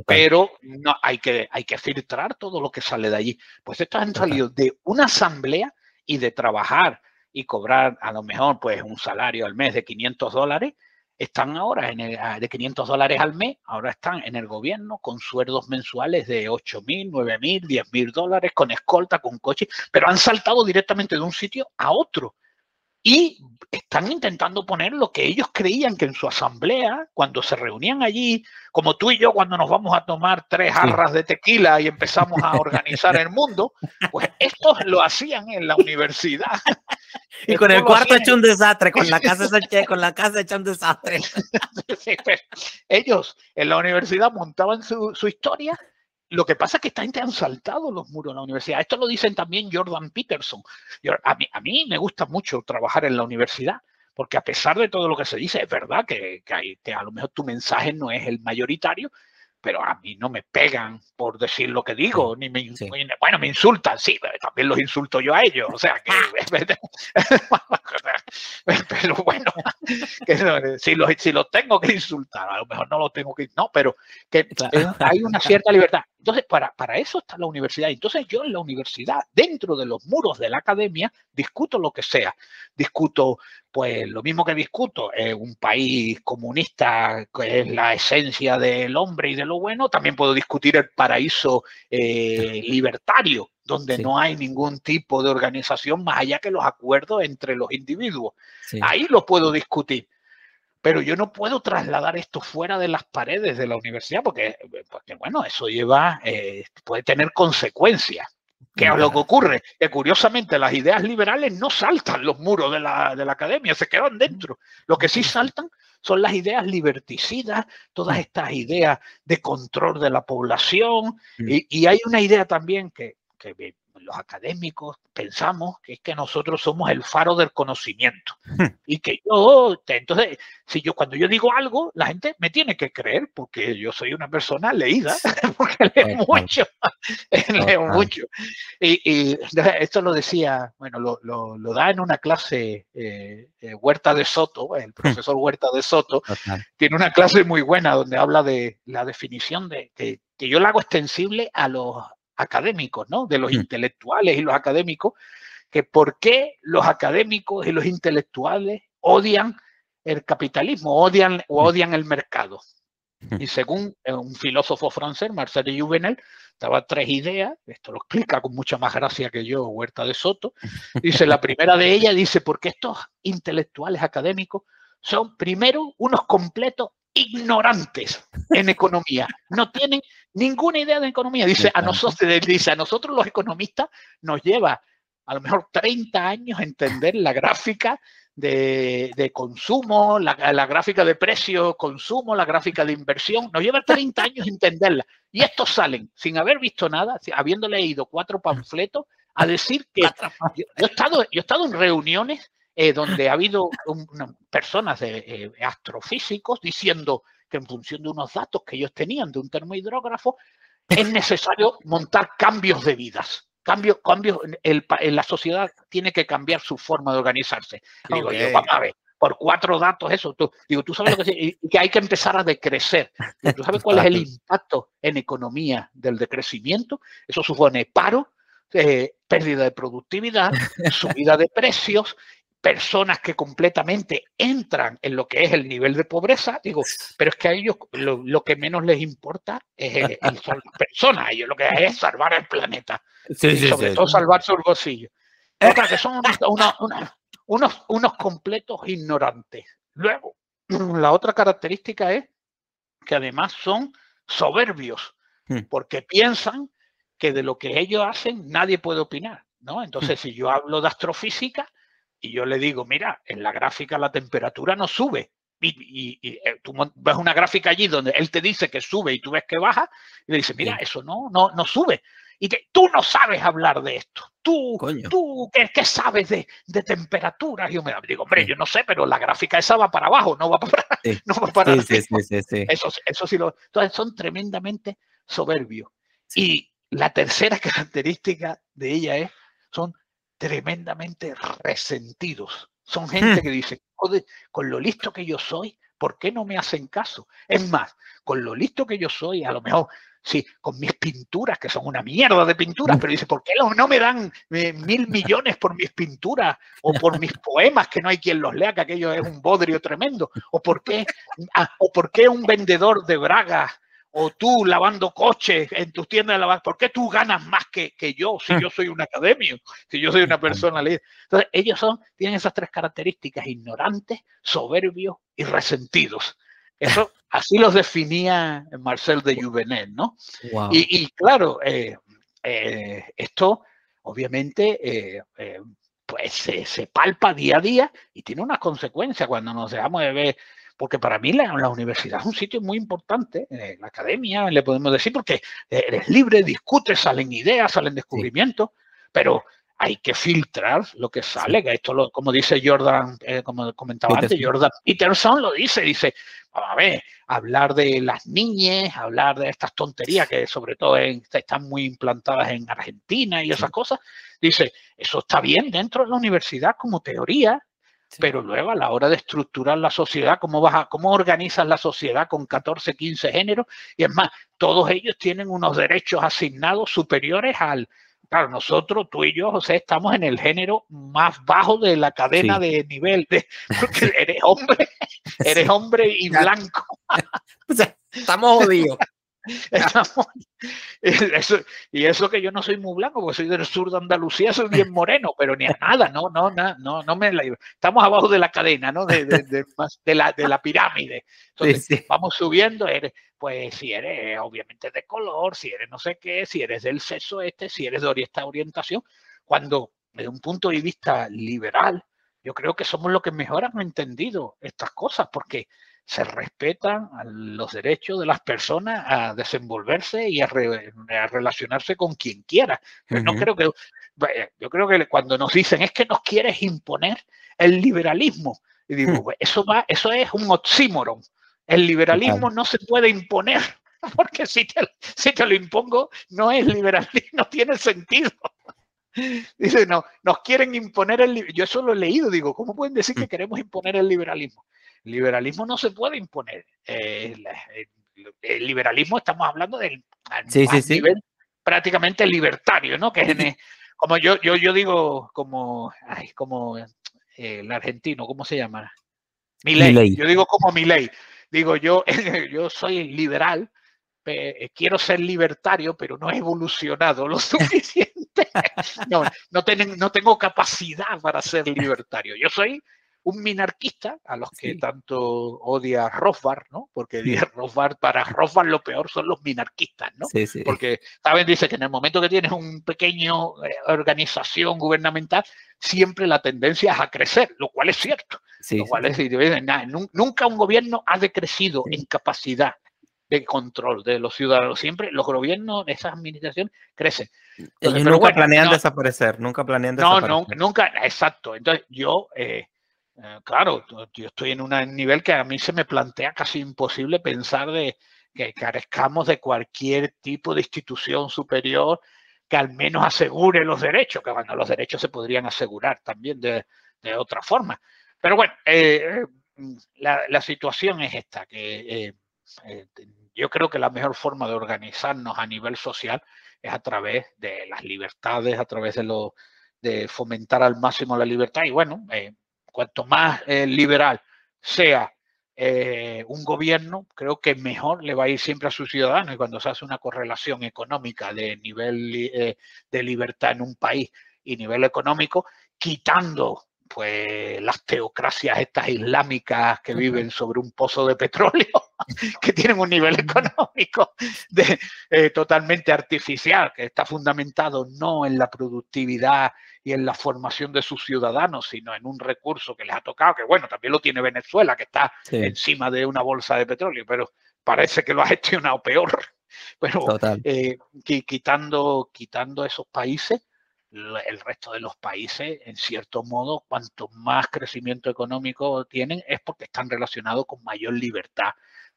pero no, hay, que, hay que filtrar todo lo que sale de allí. Pues estos han salido de una asamblea y de trabajar y cobrar a lo mejor pues un salario al mes de 500 dólares, están ahora en el, de 500 dólares al mes, ahora están en el gobierno con sueldos mensuales de 8 mil, 9 mil, 10 mil dólares, con escolta, con coche, pero han saltado directamente de un sitio a otro y están intentando poner lo que ellos creían que en su asamblea, cuando se reunían allí, como tú y yo cuando nos vamos a tomar tres jarras de tequila y empezamos a organizar el mundo, pues estos lo hacían en la universidad. Y con el cuarto hecho un desastre, con la casa con la casa hecha un desastre. Pues, ellos en la universidad montaban su, su historia lo que pasa es que esta gente han saltado los muros de la universidad. Esto lo dicen también Jordan Peterson. A mí, a mí me gusta mucho trabajar en la universidad, porque a pesar de todo lo que se dice, es verdad que, que, que a lo mejor tu mensaje no es el mayoritario, pero a mí no me pegan por decir lo que digo, ni me, bueno, me insultan, sí, pero también los insulto yo a ellos, o sea que, pero bueno, si, los, si los tengo que insultar, a lo mejor no los tengo que, no, pero que hay una cierta libertad. Entonces, para, para eso está la universidad. Entonces, yo en la universidad, dentro de los muros de la academia, discuto lo que sea. Discuto, pues, lo mismo que discuto en un país comunista, que es la esencia del hombre y de lo bueno, también puedo discutir el paraíso eh, libertario, donde no hay ningún tipo de organización más allá que los acuerdos entre los individuos. Ahí lo puedo discutir pero yo no puedo trasladar esto fuera de las paredes de la universidad porque, porque bueno, eso lleva, eh, puede tener consecuencias. ¿Qué es lo que ocurre? Que curiosamente las ideas liberales no saltan los muros de la, de la academia, se quedan dentro. Lo que sí saltan son las ideas liberticidas, todas estas ideas de control de la población. Y, y hay una idea también que, que los académicos pensamos que es que nosotros somos el faro del conocimiento hmm. y que yo, entonces, si yo cuando yo digo algo, la gente me tiene que creer porque yo soy una persona leída, porque leo mucho, leo mucho. Y, esto lo decía, bueno, lo, lo, da en una clase eh, eh, Huerta de Soto, el hmm. profesor Huerta de Soto, tiene una clase muy buena donde habla de la definición de que yo la hago extensible a los académicos, ¿no? De los mm. intelectuales y los académicos, que por qué los académicos y los intelectuales odian el capitalismo, odian o mm. odian el mercado. Mm. Y según eh, un filósofo francés, Marcel Juvenel, daba tres ideas, esto lo explica con mucha más gracia que yo, Huerta de Soto, dice, la primera de ellas dice, porque estos intelectuales académicos son primero unos completos ignorantes en economía, no tienen ninguna idea de economía. Dice a, nosotros, dice, a nosotros los economistas nos lleva a lo mejor 30 años entender la gráfica de, consumo, la, gráfica de precio, consumo, la gráfica de inversión. Nos lleva 30 años entenderla. Y estos salen sin haber visto nada, habiendo leído cuatro panfletos, a decir que yo, he, estado, yo he estado en reuniones eh, donde ha habido personas de, eh, astrofísicos diciendo que en función de unos datos que ellos tenían de un termohidrógrafo, es necesario montar cambios de vidas. Cambios, cambios, el, la sociedad tiene que cambiar su forma de organizarse. Y digo, yo, vamos a ver, por cuatro datos, eso, tú, digo, tú sabes lo que, que hay que empezar a decrecer. ¿Tú sabes cuál es el impacto en economía del decrecimiento? Eso supone paro, eh, pérdida de productividad, subida de precios personas que completamente entran en lo que es el nivel de pobreza, digo, pero es que a ellos lo, que menos les importa es el, las personas, a ellos lo que es salvar el planeta, y sobre todo salvar su bolsillo. Otra que son unos, unos completos ignorantes. Luego, la otra característica es que además son soberbios, hmm. porque piensan que de lo que ellos hacen nadie puede opinar. ¿no? Entonces, hmm. si yo hablo de astrofísica, y yo le digo, mira, en la gráfica la temperatura no sube. Y, eh, tú ves una gráfica allí donde él te dice que sube y tú ves que baja, y le dices, mira, eso no, no, no sube. Y que tú no sabes hablar de esto. Tú, tú ¿qué, sabes de, de temperaturas? Y yo me digo, hombre, yo no sé, pero la gráfica esa va para abajo, no va para, no va para sí, Eso, eso sí lo. Entonces son tremendamente soberbios. Y la tercera característica de ella es, son tremendamente resentidos. Son gente hmm. que dice, con lo listo que yo soy, ¿por qué no me hacen caso? Es más, con lo listo que yo soy, a lo mejor sí, con mis pinturas, que son una mierda de pinturas, pero dice, ¿por qué no me dan eh, mil millones por mis pinturas o por mis poemas que no hay quien los lea, que aquello es un bodrio tremendo? ¿O por qué, ah, o por qué un vendedor de bragas o tú lavando coches en tus tiendas de lavar, ¿por qué tú ganas más que, que, yo si yo soy un academio, si yo soy una persona líder? Entonces, ellos son, tienen esas tres características, ignorantes, soberbios y resentidos. Eso, así los definía Marcel de Juvenel, ¿no? Y, claro, eh, eh, esto obviamente eh, pues se, palpa día a día y tiene unas consecuencias cuando nos dejamos de ver porque para mí la, universidad es un sitio muy importante, eh, la academia, le podemos decir, porque eres libre, discutes, salen ideas, salen descubrimientos, pero hay que filtrar lo que sale, que esto, lo, como dice Jordan, eh, como comentaba antes, Jordan Peterson lo dice, dice, a ver, hablar de las niñas, hablar de estas tonterías que sobre todo están muy implantadas en Argentina y esas cosas, dice, eso está bien dentro de la universidad como teoría, pero luego a la hora de estructurar la sociedad, ¿cómo, vas a, ¿cómo organizas la sociedad con 14, 15 géneros? Y es más, todos ellos tienen unos derechos asignados superiores al... Claro, nosotros, tú y yo, José, estamos en el género más bajo de la cadena de nivel, de, porque eres hombre, eres hombre y blanco. O sea, estamos jodidos. y eso que yo no soy muy blanco, porque soy del sur de Andalucía, soy bien moreno, pero ni a nada, no, no, no, no me estamos abajo de la cadena, ¿no? De, de, la, de la pirámide. Entonces, vamos subiendo, eres, pues si eres obviamente de color, si eres no sé qué, si eres del sexo este, si eres de esta orientación, cuando desde un punto de vista liberal, yo creo que somos los que mejor han entendido estas cosas, porque se respetan los derechos de las personas a desenvolverse y a, relacionarse con quien quiera. no creo que, yo creo que cuando nos dicen es que nos quieres imponer el liberalismo, y digo, pues, eso, va, eso es un oxímoron. El liberalismo no se puede imponer, porque si te, si te lo impongo, no es liberalismo, no tiene sentido. Dice, no, nos quieren imponer el Yo eso lo he leído, digo, ¿cómo pueden decir que queremos imponer el liberalismo? Liberalismo no se puede imponer. Eh, el, liberalismo estamos hablando del nivel prácticamente libertario, ¿no? Que es como yo, yo, yo digo, como, como eh, el argentino, ¿cómo se llama? Mi ley. Yo digo como mi ley. Digo, yo, yo soy liberal, quiero ser libertario, pero no he evolucionado lo suficiente. No, no, no tengo capacidad para ser libertario. Yo soy un minarquista, a los que tanto odia Rothbard, ¿no? Porque Rothbard, para Rothbard lo peor son los minarquistas, ¿no? Sí, sí. Porque, ¿saben? Dice que en el momento que tienes un pequeño eh, organización gubernamental, siempre la tendencia es a crecer, lo cual es cierto. lo cual es, nunca un gobierno ha decrecido en capacidad de control de los ciudadanos. Siempre los gobiernos, esas administraciones crecen. nunca planean desaparecer, nunca planean desaparecer. No, nunca, exacto. Entonces yo, eh, eh, claro, yo estoy en un nivel que a mí se me plantea casi imposible pensar de que carezcamos de cualquier tipo de institución superior que al menos asegure los derechos, que bueno, los derechos se podrían asegurar también de, otra forma. Pero bueno, eh, la, situación es esta, que eh, yo creo que la mejor forma de organizarnos a nivel social es a través de las libertades, a través de, lo, de fomentar al máximo la libertad. Y bueno, cuanto más eh, liberal sea eh, un gobierno, creo que mejor le va a ir siempre a sus ciudadanos. Y cuando se hace una correlación económica de nivel eh, de libertad en un país y nivel económico, quitando pues las teocracias estas islámicas que viven sobre un pozo de petróleo, que tienen un nivel económico de, totalmente artificial, que está fundamentado no en la productividad y en la formación de sus ciudadanos, sino en un recurso que les ha tocado, que bueno, también lo tiene Venezuela, que está encima de una bolsa de petróleo, pero parece que lo ha gestionado peor. Pero eh, quitando, quitando esos países, el resto de los países, en cierto modo, cuanto más crecimiento económico tienen, es porque están relacionados con mayor libertad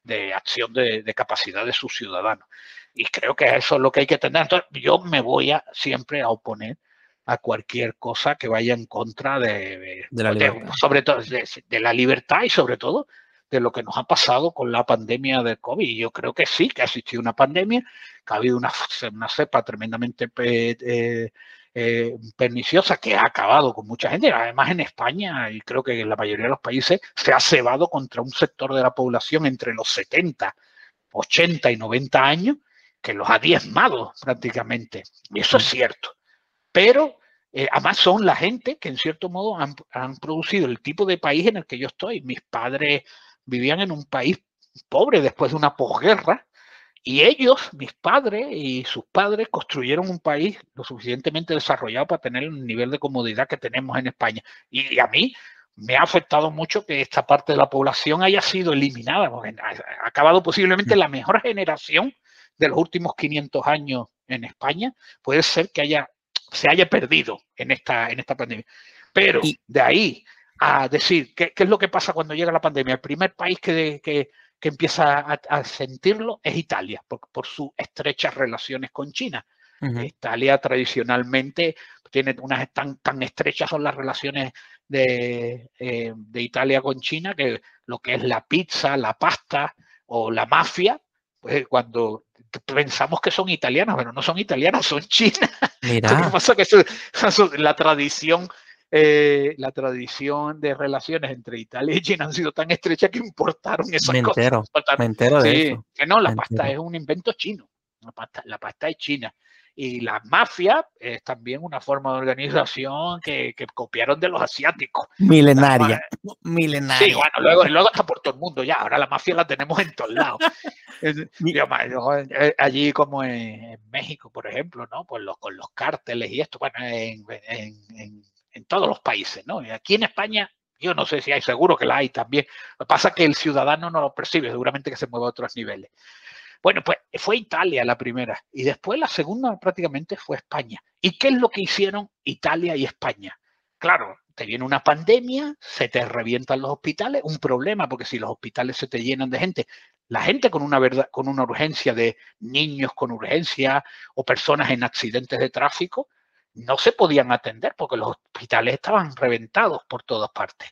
de acción de, capacidad de sus ciudadanos. Y creo que eso es lo que hay que tener. Entonces, yo me voy a siempre a oponer a cualquier cosa que vaya en contra de, la libertad. sobre todo de, la libertad y sobre todo de lo que nos ha pasado con la pandemia de COVID. Y yo creo que sí, que ha existido una pandemia, que ha habido una, una cepa tremendamente eh, eh, perniciosa que ha acabado con mucha gente. Además, en España, y creo que en la mayoría de los países, se ha cebado contra un sector de la población entre los 70, 80 y 90 años, que los ha diezmado prácticamente. Y eso es cierto. Pero eh, además son la gente que en cierto modo han, han, producido el tipo de país en el que yo estoy. Mis padres vivían en un país pobre después de una posguerra y ellos, mis padres y sus padres, construyeron un país lo suficientemente desarrollado para tener el nivel de comodidad que tenemos en España. Y, a mí me ha afectado mucho que esta parte de la población haya sido eliminada, porque ha acabado posiblemente mm. la mejor generación de los últimos 500 años en España. Puede ser que haya, se haya perdido en esta, en esta pandemia. Pero de ahí a decir qué, qué, es lo que pasa cuando llega la pandemia, el primer país que, que que empieza a, sentirlo es Italia, por, por, sus estrechas relaciones con China. Italia tradicionalmente tiene unas tan, tan estrechas son las relaciones de, eh, de, Italia con China que lo que es la pizza, la pasta o la mafia, pues cuando pensamos que son italianas, pero no son italianas, son chinas. Mira. ¿Qué pasa? Que eso, la tradición eh, la tradición de relaciones entre Italia y China han sido tan estrechas que importaron esas me entero, cosas. Me entero de sí, eso. Que no, la pasta es un invento chino. La pasta, la pasta es china. Y la mafia es también una forma de organización que, que copiaron de los asiáticos. Milenaria. Milenaria. Sí, bueno, luego, luego está por todo el mundo ya. Ahora la mafia la tenemos en todos lados. Eh, allí como en, México, por ejemplo, ¿no? Pues los, con los cárteles y esto, bueno, en, en en todos los países, ¿no? Aquí en España, yo no sé si hay, seguro que la hay también. Lo que pasa es que el ciudadano no lo percibe, seguramente que se mueve a otros niveles. Bueno, pues fue Italia la primera y después la segunda prácticamente fue España. ¿Y qué es lo que hicieron Italia y España? Claro, te viene una pandemia, se te revientan los hospitales, un problema, porque si los hospitales se te llenan de gente, la gente con una verdad, con una urgencia de niños con urgencia o personas en accidentes de tráfico, no se podían atender porque los hospitales estaban reventados por todas partes.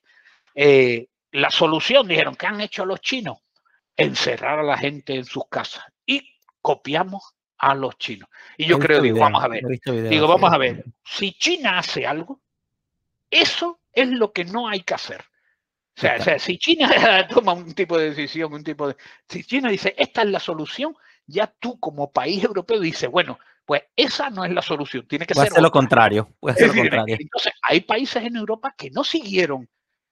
Eh, la solución, dijeron, ¿qué han hecho los chinos? Encerrar a la gente en sus casas. Y copiamos a los chinos. Y yo creo, digo, vamos a ver, digo, vamos a ver, si China hace algo, eso es lo que no hay que hacer. O sea, o sea, si China toma un tipo de decisión, un tipo de... Si China dice, esta es la solución, ya tú como país europeo dices, bueno, pues esa no es la solución, tiene que ser lo contrario. Puede lo contrario. Entonces, hay países en Europa que no siguieron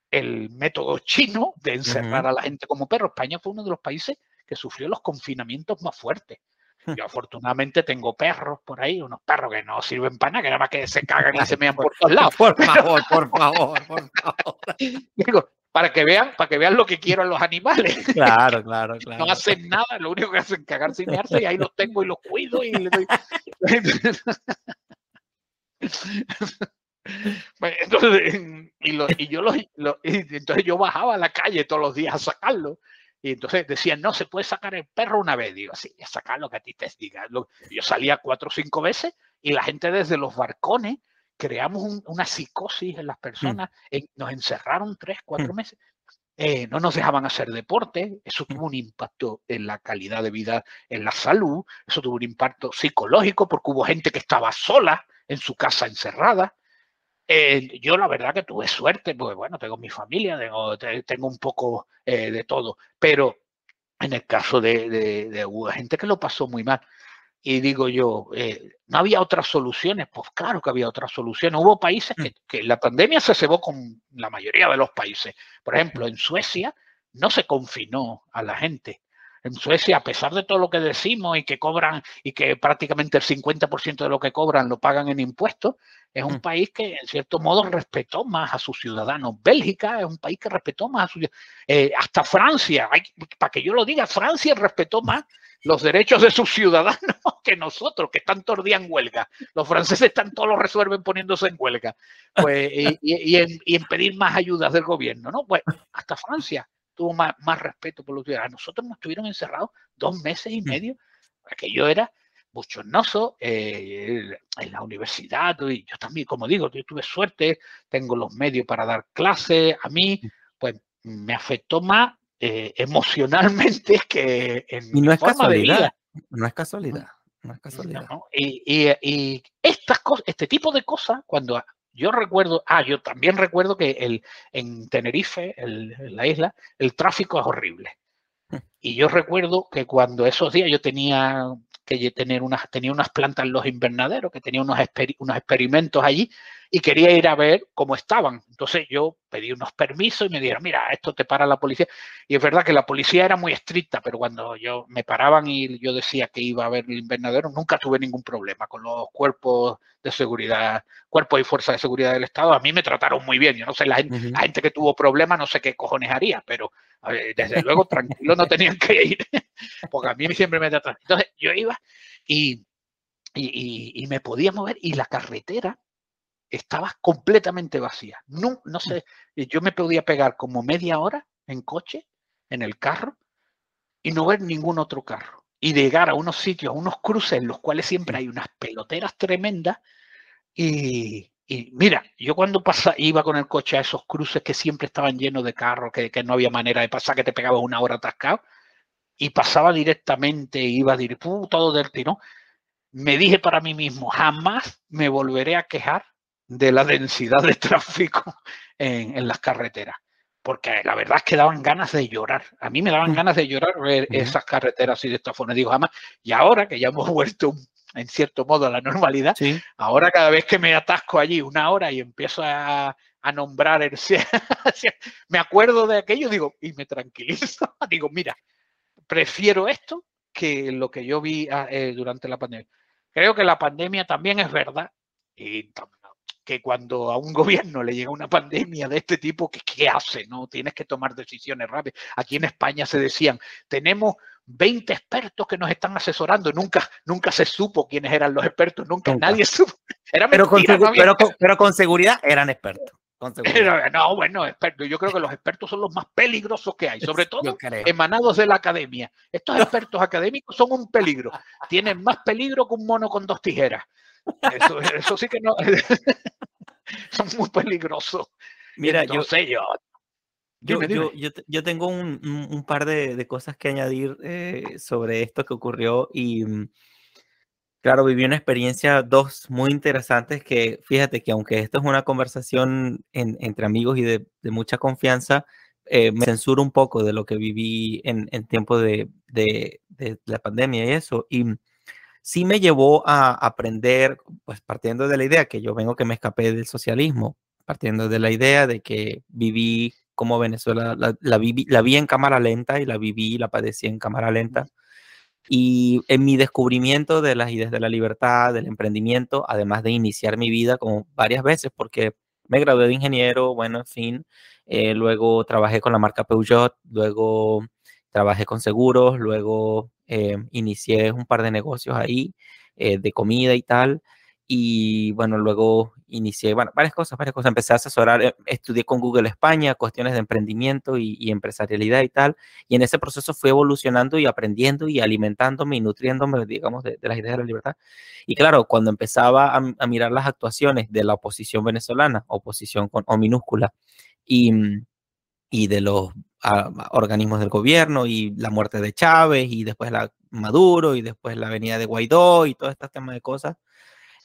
el método chino de encerrar a la gente como perro. España fue uno de los países que sufrió los confinamientos más fuertes. Hmm. Yo afortunadamente tengo perros por ahí, unos perros que no sirven para nada, que nada más que se cagan y se mean por todos lados. Por favor, por favor, por favor. Digo, para que vean, para que vean lo que quieren los animales. Claro, claro, claro. No hacen nada, lo único que hacen es cagarse y mearse, y ahí los tengo y los cuido y les doy. entonces, y, yo los, entonces yo bajaba a la calle todos los días a sacarlo. Y entonces decían, no, se puede sacar el perro una vez. Digo, sí, a sacar lo que a ti te diga. Yo salía cuatro o cinco veces y la gente desde los barcones creamos una psicosis en las mm. personas, nos encerraron tres, cuatro mm. meses, eh, no nos dejaban hacer deporte, eso mm. tuvo un impacto en la calidad de vida, en la salud, eso tuvo un impacto psicológico porque hubo gente que estaba sola en su casa encerrada. Eh, yo la verdad que tuve suerte, porque bueno, tengo mi familia, tengo, tengo un poco eh, de todo, pero en el caso de, de, hubo gente que lo pasó muy mal. Y digo yo, eh, ¿no había otras soluciones? Pues claro que había otras soluciones. Hubo países mm. que, la pandemia se cebó con la mayoría de los países. Por ejemplo, en Suecia no se confinó a la gente. En Suecia, a pesar de todo lo que decimos y que cobran y que prácticamente el 50% de lo que cobran lo pagan en impuestos, es un mm. país que en cierto modo respetó más a sus ciudadanos. Bélgica es un país que respetó más a sus eh, hasta Francia, para que yo lo diga, Francia respetó más los derechos de sus ciudadanos que nosotros, que están todos días en huelga. Los franceses están todos los resuelven poniéndose en huelga. Pues, y, en, pedir más ayudas del gobierno, ¿no? Pues hasta Francia tuvo más, respeto por los ciudadanos. Nosotros nos estuvieron encerrados dos meses y medio. Aquello era bochornoso eh, en la universidad. Y yo también, como digo, yo tuve suerte, tengo los medios para dar clases. A mí, pues me afectó más eh, emocionalmente que en y no es casualidad, no es casualidad. No es casualidad. Y, estas cosas, este tipo de cosas, cuando yo recuerdo, ah, yo también recuerdo que el, en Tenerife, en la isla, el tráfico es horrible. Hmm. Y yo recuerdo que cuando esos días yo tenía que tener unas, tenía unas plantas en los invernaderos, que tenía unos, unos experimentos allí y quería ir a ver cómo estaban. Entonces yo pedí unos permisos y me dijeron, mira, esto te para la policía. Y es verdad que la policía era muy estricta, pero cuando yo me paraban y yo decía que iba a ver el invernadero, nunca tuve ningún problema con los cuerpos de seguridad, cuerpos y fuerzas de seguridad del Estado. A mí me trataron muy bien. Yo no sé, la gente, la gente que tuvo problemas, no sé qué cojones haría, pero desde luego tranquilo no tenían que ir, porque a mí siempre me trataron. Entonces yo iba y, y, me podía mover y la carretera estaba completamente vacía. No, no sé, yo me podía pegar como media hora en coche, en el carro, y no ver ningún otro carro. Y llegar a unos sitios, a unos cruces en los cuales siempre hay unas peloteras tremendas y, y mira, yo cuando pasa, iba con el coche a esos cruces que siempre estaban llenos de carros, que, no había manera de pasar, que te pegaba una hora atascado, y pasaba directamente, iba directo, todo del tirón, me dije para mí mismo, jamás me volveré a quejar de la densidad de tráfico en, las carreteras. Porque la verdad es que daban ganas de llorar. A mí me daban mm. ganas de llorar ver esas carreteras y de esta forma. Digo, jamás. Y ahora que ya hemos vuelto en cierto modo a la normalidad. Ahora cada vez que me atasco allí una hora y empiezo a, nombrar el me acuerdo de aquello digo y me tranquilizo. digo, mira, prefiero esto que lo que yo vi ah, eh, durante la pandemia. Creo que la pandemia también es verdad y que cuando a un gobierno le llega una pandemia de este tipo, ¿qué, hace? No tienes que tomar decisiones rápidas. Aquí en España se decían, tenemos 20 expertos que nos están asesorando. Nunca, nunca se supo quiénes eran los expertos, nunca, nadie supo. pero, con pero, con, seguridad eran expertos. no, bueno, expertos. Yo creo que los expertos son los más peligrosos que hay, sobre todo emanados de la academia. Estos expertos académicos son un peligro. Tienen más peligro que un mono con dos tijeras. Eso, eso sí que no. son muy peligrosos. Mira, yo sé yo. Yo, yo, yo, tengo un, un par de, de, cosas que añadir eh, sobre esto que ocurrió y mm, claro, viví una experiencia, dos muy interesantes que fíjate que aunque esto es una conversación en, entre amigos y de, de mucha confianza, eh, me censuro un poco de lo que viví en, en tiempo de, de, de, la pandemia y eso. Y mm, sí me llevó a aprender, pues partiendo de la idea que yo vengo que me escapé del socialismo, partiendo de la idea de que viví como Venezuela, la, la, vi, la vi en cámara lenta y la viví y la padecí en cámara lenta. Y en mi descubrimiento de las ideas de la libertad, del emprendimiento, además de iniciar mi vida como varias veces, porque me gradué de ingeniero, bueno, en fin, eh, luego trabajé con la marca Peugeot, luego trabajé con seguros, luego eh, inicié un par de negocios ahí eh, de comida y tal. Y bueno, luego inicié, bueno, varias cosas, varias cosas. Empecé a asesorar, eh, estudié con Google España, cuestiones de emprendimiento y, empresarialidad y tal. Y en ese proceso fui evolucionando y aprendiendo y alimentándome y nutriéndome, digamos, de, las ideas de la libertad. Y claro, cuando empezaba a, mirar las actuaciones de la oposición venezolana, oposición con O minúscula, y, y de los organismos del gobierno y la muerte de Chávez y después la Maduro y después la venida de Guaidó y todo este tema de cosas,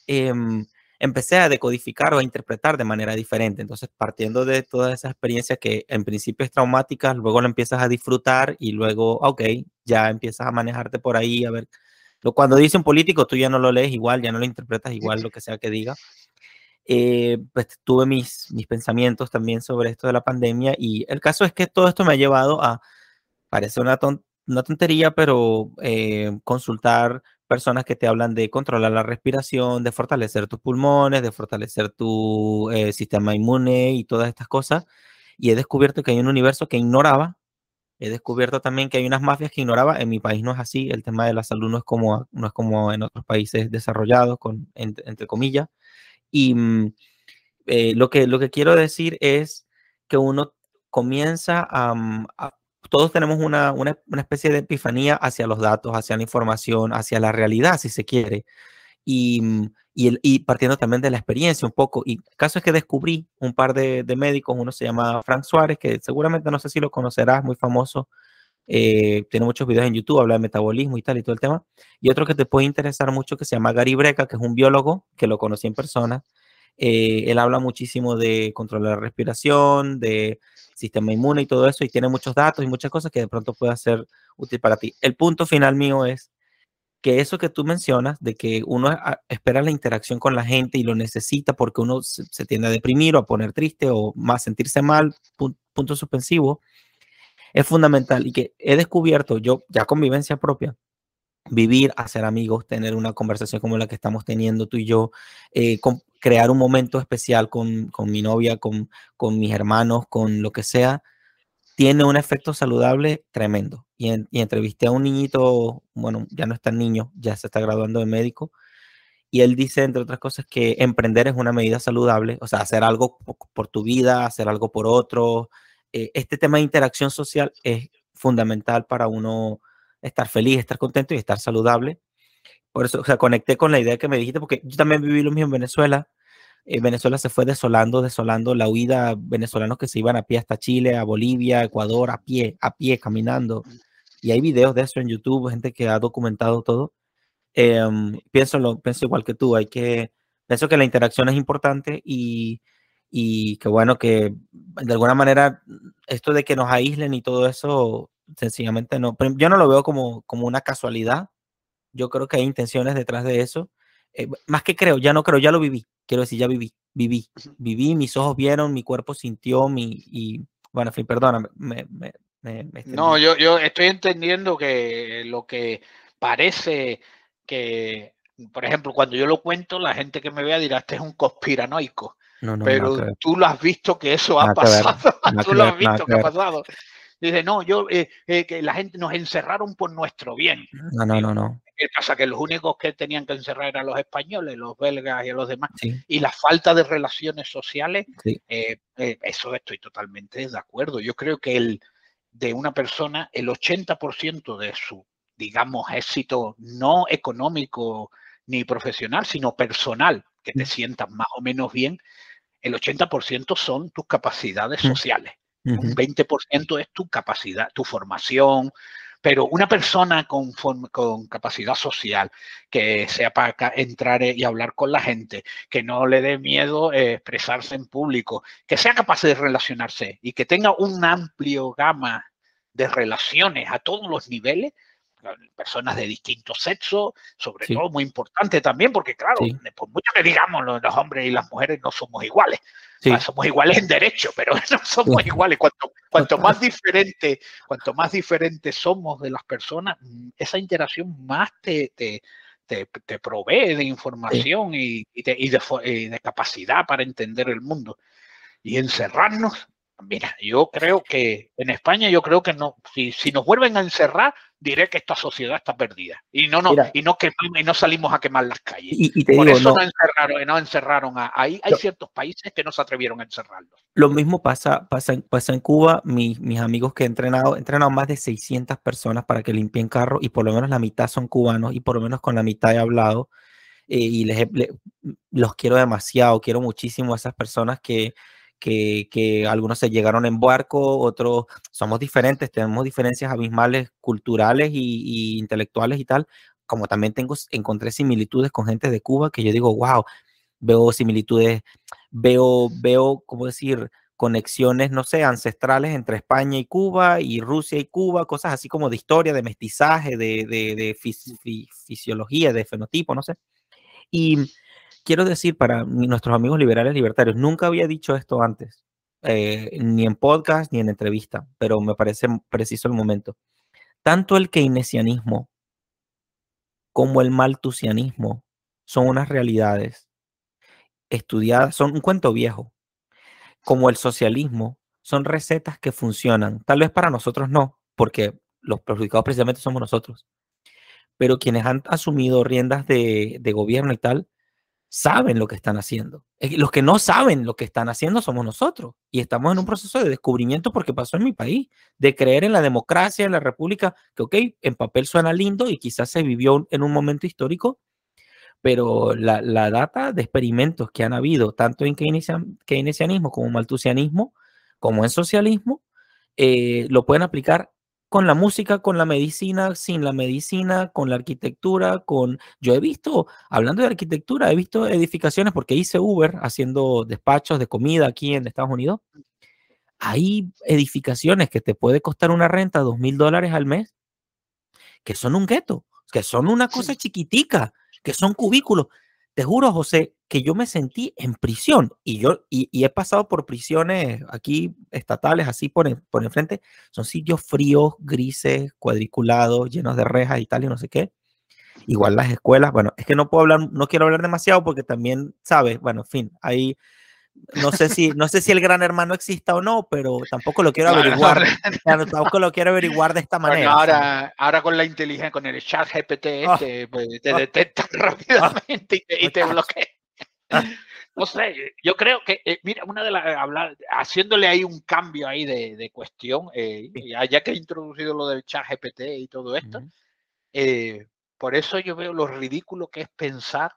Em, empecé a decodificar o a interpretar de manera diferente. Entonces, partiendo de toda esa experiencia que en principio es traumática, luego la empiezas a disfrutar y luego, ok, ya empiezas a manejarte por ahí, a ver. Cuando dice un político, tú ya no lo lees igual, ya no lo interpretas igual, lo que sea que diga. Eh, pues tuve mis, mis pensamientos también sobre esto de la pandemia y el caso es que todo esto me ha llevado a, parece una, una tontería, pero eh, consultar personas que te hablan de controlar la respiración, de fortalecer tus pulmones, de fortalecer tu eh, sistema inmune y todas estas cosas. Y he descubierto que hay un universo que ignoraba. He descubierto también que hay unas mafias que ignoraba. En mi país no es así. El tema de la salud no es como, no es como en otros países desarrollados, con, entre, comillas. Y mm, eh, lo, que, lo que quiero decir es que uno comienza a, mm, todos tenemos una, una, especie de epifanía hacia los datos, hacia la información, hacia la realidad, si se quiere. y, y, y, partiendo también de la experiencia un poco. Y el caso es que descubrí un par de, de, médicos, uno se llama Frank Suárez, que seguramente no sé si lo conocerás, muy famoso, eh, tiene muchos videos en YouTube, habla de metabolismo y tal y todo el tema. Y otro que te puede interesar mucho que se llama Gary Breca, que es un biólogo que lo conocí en persona. Eh, él habla muchísimo de controlar la respiración, de sistema inmune y todo eso, y tiene muchos datos y muchas cosas que de pronto puede ser útil para ti. El punto final mío es que eso que tú mencionas, de que uno espera la interacción con la gente y lo necesita porque uno se, se tiende a deprimir o a poner triste o más sentirse mal, punto suspensivo, es fundamental y que he descubierto yo ya con vivencia propia, vivir, hacer amigos, tener una conversación como la que estamos teniendo tú y yo, eh, crear un momento especial con, con mi novia, con, con, mis hermanos, con lo que sea, tiene un efecto saludable tremendo. Y, en, y, entrevisté a un niñito, bueno, ya no es tan niño, ya se está graduando de médico, y él dice, entre otras cosas, que emprender es una medida saludable, o sea, hacer algo por tu vida, hacer algo por otro, eh, este tema de interacción social es fundamental para uno estar feliz, estar contento y estar saludable. Por eso, o sea, conecté con la idea que me dijiste, porque yo también viví lo mismo en Venezuela. Eh, Venezuela se fue desolando, desolando la huida, venezolanos que se iban a pie hasta Chile, a Bolivia, Ecuador, a pie, a pie, caminando. Y hay videos de eso en YouTube, gente que ha documentado todo. Eh, pienso, lo, pienso igual que tú, hay que, pienso que la interacción es importante y, y que bueno, que de alguna manera esto de que nos aíslen y todo eso, sencillamente no, yo no lo veo como, como una casualidad, yo creo que hay intenciones detrás de eso, eh, más que creo, ya no creo, ya lo viví, quiero decir, ya viví, viví, viví, mis ojos vieron, mi cuerpo sintió, mi, y bueno, en fin, perdona, me, me, me, No, yo, yo estoy entendiendo que lo que parece que, por ejemplo, cuando yo lo cuento, la gente que me vea dirá, este es un conspiranoico. No, no, pero tú lo has visto que eso ha pasado. tú lo has visto que, ha pasado. Dice, no, yo, eh, eh, que la gente nos encerraron por nuestro bien. No, no, no, no. ¿Qué pasa? Que los únicos que tenían que encerrar eran los españoles, los belgas y los demás. Sí. Y la falta de relaciones sociales, sí. eh, eso estoy totalmente de acuerdo. Yo creo que el, de una persona, el 80% de su, digamos, éxito no económico ni profesional, sino personal, que te sientas más o menos bien, el 80% son tus capacidades sociales. Uh -huh. Un 20% es tu capacidad, tu formación. Pero una persona con, con capacidad social, que sea para entrar y hablar con la gente, que no le dé miedo eh, expresarse en público, que sea capaz de relacionarse y que tenga un amplio gama de relaciones a todos los niveles, personas de distintos sexos, sobre sí. todo muy importante también, porque claro, sí. por mucho que digamos, los, hombres y las mujeres no somos iguales. Sí. somos iguales en derecho, pero no somos iguales. Cuanto, cuanto más diferente, cuanto más diferentes somos de las personas, mm, esa interacción más te, te, te, te provee de información y, y, de, y, de, y de capacidad para entender el mundo. Y encerrarnos Mira, yo creo que en España yo creo que no, si, si nos vuelven a encerrar, diré que esta sociedad está perdida y no, no, y no, que, y no salimos a quemar las calles. Y, y te Por digo, eso no, no, encerraron, no encerraron a, ahí. Hay ciertos países que no se atrevieron a encerrarlos. Lo mismo pasa, pasa, pasa en Cuba. Mis, mis amigos que he entrenado, he entrenado más de 600 personas para que limpien carro y por lo menos la mitad son cubanos y por lo menos con la mitad he hablado. Eh, y les, les, los quiero demasiado, quiero muchísimo a esas personas que, que, que, algunos se llegaron en barco, otros somos diferentes, tenemos diferencias abismales culturales y, intelectuales y tal, como también tengo, encontré similitudes con gente de Cuba que yo digo, wow, veo similitudes, veo, veo, ¿cómo decir? conexiones, no sé, ancestrales entre España y Cuba y Rusia y Cuba, cosas así como de historia, de mestizaje, de, de, de fis, fis, fisiología, de fenotipo, no sé. Y quiero decir para nuestros amigos liberales libertarios, nunca había dicho esto antes, eh, ni en podcast ni en entrevista, pero me parece preciso el momento. Tanto el keynesianismo como el maltusianismo son unas realidades estudiadas, son un cuento viejo, como el socialismo, son recetas que funcionan. Tal vez para nosotros no, porque los perjudicados precisamente somos nosotros. Pero quienes han asumido riendas de, de gobierno y tal, saben lo que están haciendo. Los que no saben lo que están haciendo somos nosotros. Y estamos en un proceso de descubrimiento porque pasó en mi país, de creer en la democracia, en la república, que ok, en papel suena lindo y quizás se vivió en un momento histórico, pero la, data de experimentos que han habido, tanto en keynesianismo como maltusianismo, como en socialismo, eh, lo pueden aplicar con la música, con la medicina, sin la medicina, con la arquitectura, con... Yo he visto, hablando de arquitectura, he visto edificaciones porque hice Uber haciendo despachos de comida aquí en Estados Unidos. Hay edificaciones que te puede costar una renta dos mil dólares al mes, que son un gueto, que son una cosa chiquitica, que son cubículos. Te juro, José, que yo me sentí en prisión y yo y, he pasado por prisiones aquí estatales, así por, por enfrente. Son sitios fríos, grises, cuadriculados, llenos de rejas y tal, y no sé qué. Igual las escuelas, bueno, es que no puedo hablar, no quiero hablar demasiado porque también, ¿sabes? Bueno, en fin, hay no sé si, no sé si el gran hermano exista o no, pero tampoco lo quiero averiguar. tampoco lo quiero averiguar de esta manera. ahora, ahora con la inteligencia, con el chat GPT, ah. este, pues, te ah. detecta ah. rápidamente y te, bloquea. No sé, yo creo que, eh, mira, una de las, hablar, haciéndole ahí un cambio ahí de, cuestión, eh, ya, que he introducido lo del chat GPT y todo esto, eh, por eso yo veo lo ridículo que es pensar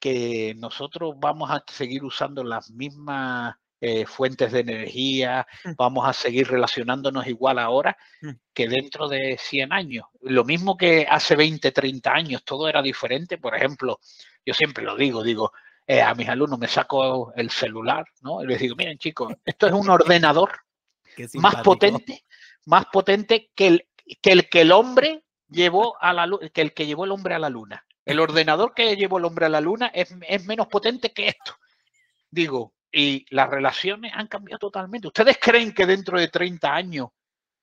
que nosotros vamos a seguir usando las mismas eh, fuentes de energía, mm. vamos a seguir relacionándonos igual ahora mm. que dentro de 100 años. Lo mismo que hace 20, 30 años, todo era diferente. Por ejemplo, yo siempre lo digo, digo, eh, a mis alumnos me saco el celular, ¿no? Y les digo, miren chicos, esto es un ordenador más potente, más potente que el, que el que el hombre llevó a la que el que llevó el hombre a la luna. El ordenador que llevó el hombre a la luna es, menos potente que esto. Digo, y las relaciones han cambiado totalmente. ¿Ustedes creen que dentro de 30 años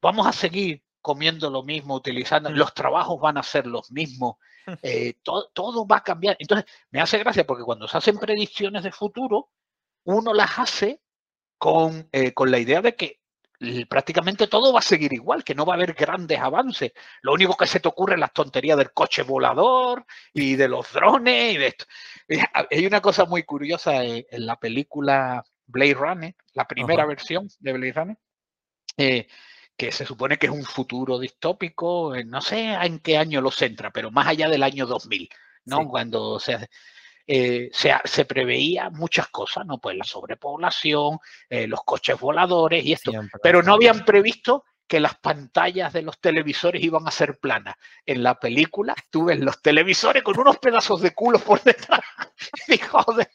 vamos a seguir comiendo lo mismo, utilizando, los trabajos van a ser los mismos, eh, todo, va a cambiar? Entonces, me hace gracia porque cuando se hacen predicciones de futuro, uno las hace con, eh, con la idea de que prácticamente todo va a seguir igual, que no va a haber grandes avances. Lo único que se te ocurre es las tonterías del coche volador y de los drones y de esto. Hay una cosa muy curiosa en, la película Blade Runner, la primera versión de Blade Runner, eh, que se supone que es un futuro distópico, eh, no sé en qué año lo centra, pero más allá del año 2000, ¿no? Cuando se eh, se, preveía muchas cosas, ¿no? Pues la sobrepoblación, eh, los coches voladores y esto, pero no habían previsto que las pantallas de los televisores iban a ser planas. En la película tú ves los televisores con unos pedazos de culo por detrás. y joder,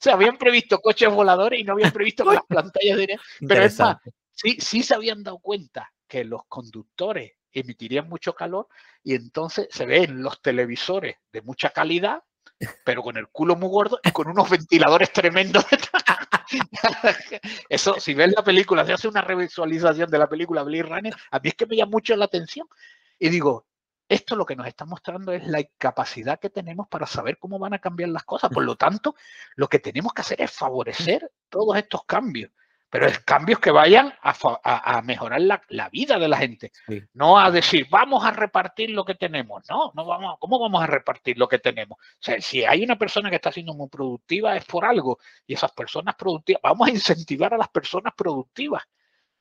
se habían previsto coches voladores y no habían previsto que las pantallas de... Pero es más, sí, sí se habían dado cuenta que los conductores emitirían mucho calor y entonces se ven los televisores de mucha calidad pero con el culo muy gordo y con unos ventiladores tremendos. Eso, si ves la película, se hace una revisualización de la película Blade Runner, a mí es que me llama mucho la atención. Y digo, esto lo que nos está mostrando es la incapacidad que tenemos para saber cómo van a cambiar las cosas. Por lo tanto, lo que tenemos que hacer es favorecer todos estos cambios pero es cambios que vayan a, mejorar la, vida de la gente, no a decir, vamos a repartir lo que tenemos, no, no vamos, ¿cómo vamos a repartir lo que tenemos? O sea, si hay una persona que está siendo muy productiva es por algo, y esas personas productivas, vamos a incentivar a las personas productivas,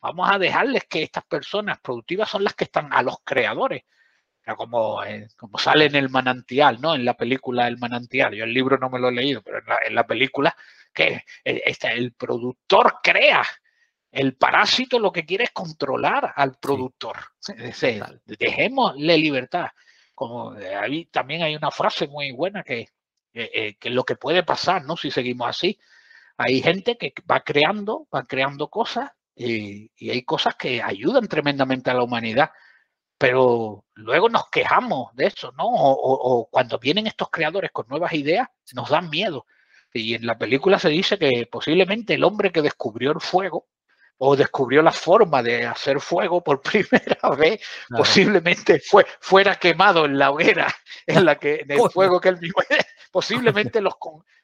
vamos a dejarles que estas personas productivas son las que están a los creadores, como, eh, como sale en el manantial, ¿no? En la película El manantial. Yo el libro no me lo he leído, pero en la, película que el productor crea. El parásito lo que quiere es controlar al productor. dejémosle libertad. Como ahí también hay una frase muy buena que, eh, que lo que puede pasar, ¿no? Si seguimos así. Hay gente que va creando, va creando cosas y, y hay cosas que ayudan tremendamente a la humanidad pero luego nos quejamos de eso, ¿no? O, cuando vienen estos creadores con nuevas ideas, nos dan miedo. Y en la película se dice que posiblemente el hombre que descubrió el fuego o descubrió la forma de hacer fuego por primera vez, posiblemente fue, fuera quemado en la hoguera, en la que en el fuego que él mismo, posiblemente los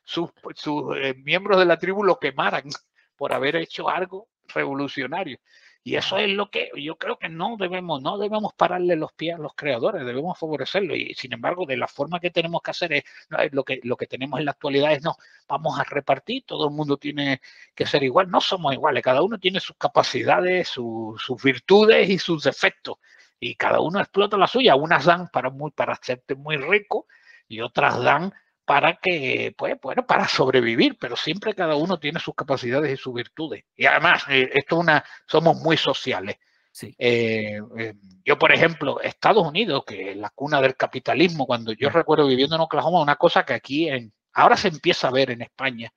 sus, sus eh, miembros de la tribu lo quemaran por haber hecho algo revolucionario. Y eso es lo que yo creo que no debemos, no debemos pararle los pies a los creadores, debemos favorecerlo. Y sin embargo, de la forma que tenemos que hacer es, lo, que, lo que tenemos en la actualidad es no, vamos a repartir, todo el mundo tiene que ser igual. No somos iguales, cada uno tiene sus capacidades, sus virtudes y sus defectos. Y cada uno explota la suya. Unas dan para, muy, para hacerte muy rico y otras dan para que, pues, bueno, para sobrevivir, pero siempre cada uno tiene sus capacidades y sus virtudes. Y además, eh, esto es una, somos muy sociales. Sí. Eh, eh, yo, por ejemplo, Estados Unidos, que es la cuna del capitalismo, cuando yo recuerdo viviendo en Oklahoma, una cosa que aquí en, ahora se empieza a ver en España,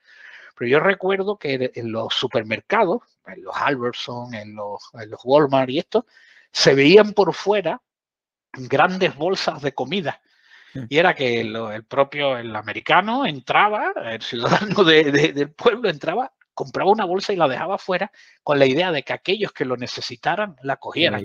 pero yo recuerdo que en los supermercados, en los Albertson, en los, en los Walmart y esto, se veían por fuera grandes bolsas de comida. Y era que el propio, el americano entraba, el ciudadano del pueblo entraba, compraba una bolsa y la dejaba fuera con la idea de que aquellos que lo necesitaran la cogieran.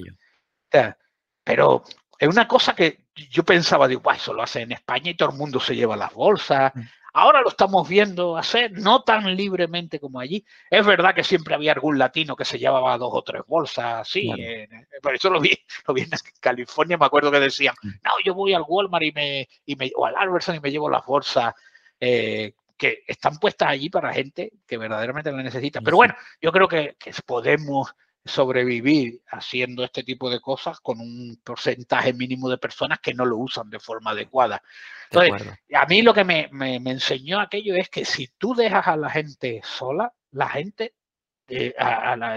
pero es una cosa que yo pensaba, digo, eso lo hace en España y todo el mundo se lleva las bolsas. Ahora lo estamos viendo hacer, no tan libremente como allí. Es verdad que siempre había algún latino que se llevaba dos o tres bolsas, sí. Eh, por eso lo vi, lo vi en California, me acuerdo que decían, no, yo voy al Walmart y me, y me o al Albertson y me llevo las bolsas eh, que están puestas allí para gente que verdaderamente la necesita. Pero bueno, yo creo que, que podemos sobrevivir haciendo este tipo de cosas con un porcentaje mínimo de personas que no lo usan de forma adecuada. Entonces, a mí lo que me, enseñó aquello es que si tú dejas a la gente sola, la gente eh,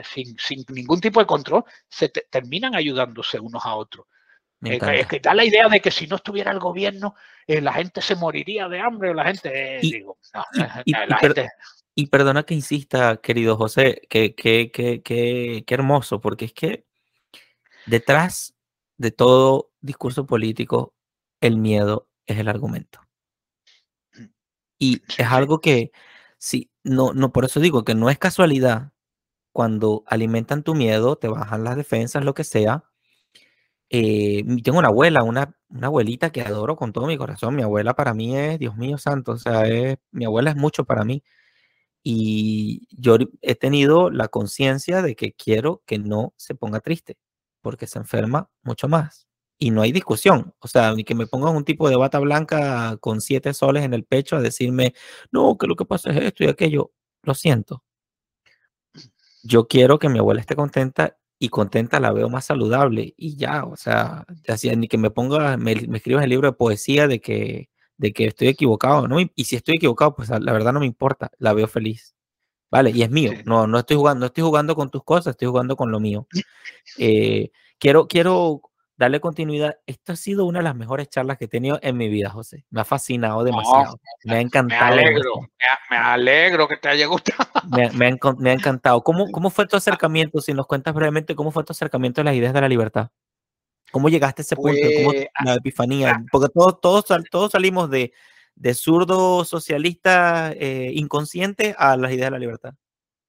sin, ningún tipo de control se terminan ayudándose unos a otros. Eh, es que da la idea de que si no estuviera el gobierno, eh, la gente se moriría de hambre, la gente, digo, la gente y perdona que insista, querido José, que, que, que, que, hermoso, porque es que detrás de todo discurso político, el miedo es el argumento. Y es algo que, sí, no, no, por eso digo que no es casualidad cuando alimentan tu miedo, te bajan las defensas, lo que sea. Eh, tengo una abuela, una, una abuelita que adoro con todo mi corazón. Mi abuela para mí es, Dios mío santo, o sea, es, mi abuela es mucho para mí. Y yo he tenido la conciencia de que quiero que no se ponga triste, porque se enferma mucho más. Y no hay discusión. O sea, ni que me pongan un tipo de bata blanca con siete soles en el pecho a decirme, no, que lo que pasa es esto y aquello. Lo siento. Yo quiero que mi abuela esté contenta y contenta la veo más saludable y ya, o sea, ni que me ponga, me, me escribas el libro de poesía de que de que estoy equivocado, ¿no? Y, si estoy equivocado, pues la verdad no me importa, la veo feliz. Vale, y es mío. No, no estoy jugando, no estoy jugando con tus cosas, estoy jugando con lo mío. Eh, quiero, quiero darle continuidad. Esto ha sido una de las mejores charlas que he tenido en mi vida, José. Me ha fascinado demasiado. me ha encantado. Me alegro, me, alegro que te haya gustado. Me, me, ha, encantado. ¿Cómo, ¿Cómo fue tu acercamiento? Si nos cuentas brevemente, ¿cómo fue tu acercamiento a las ideas de la libertad? ¿Cómo llegaste a ese punto? ¿Cómo, pues, la epifanía? Porque todos, todos, todos salimos de, de zurdo socialista eh, inconsciente a las ideas de la libertad.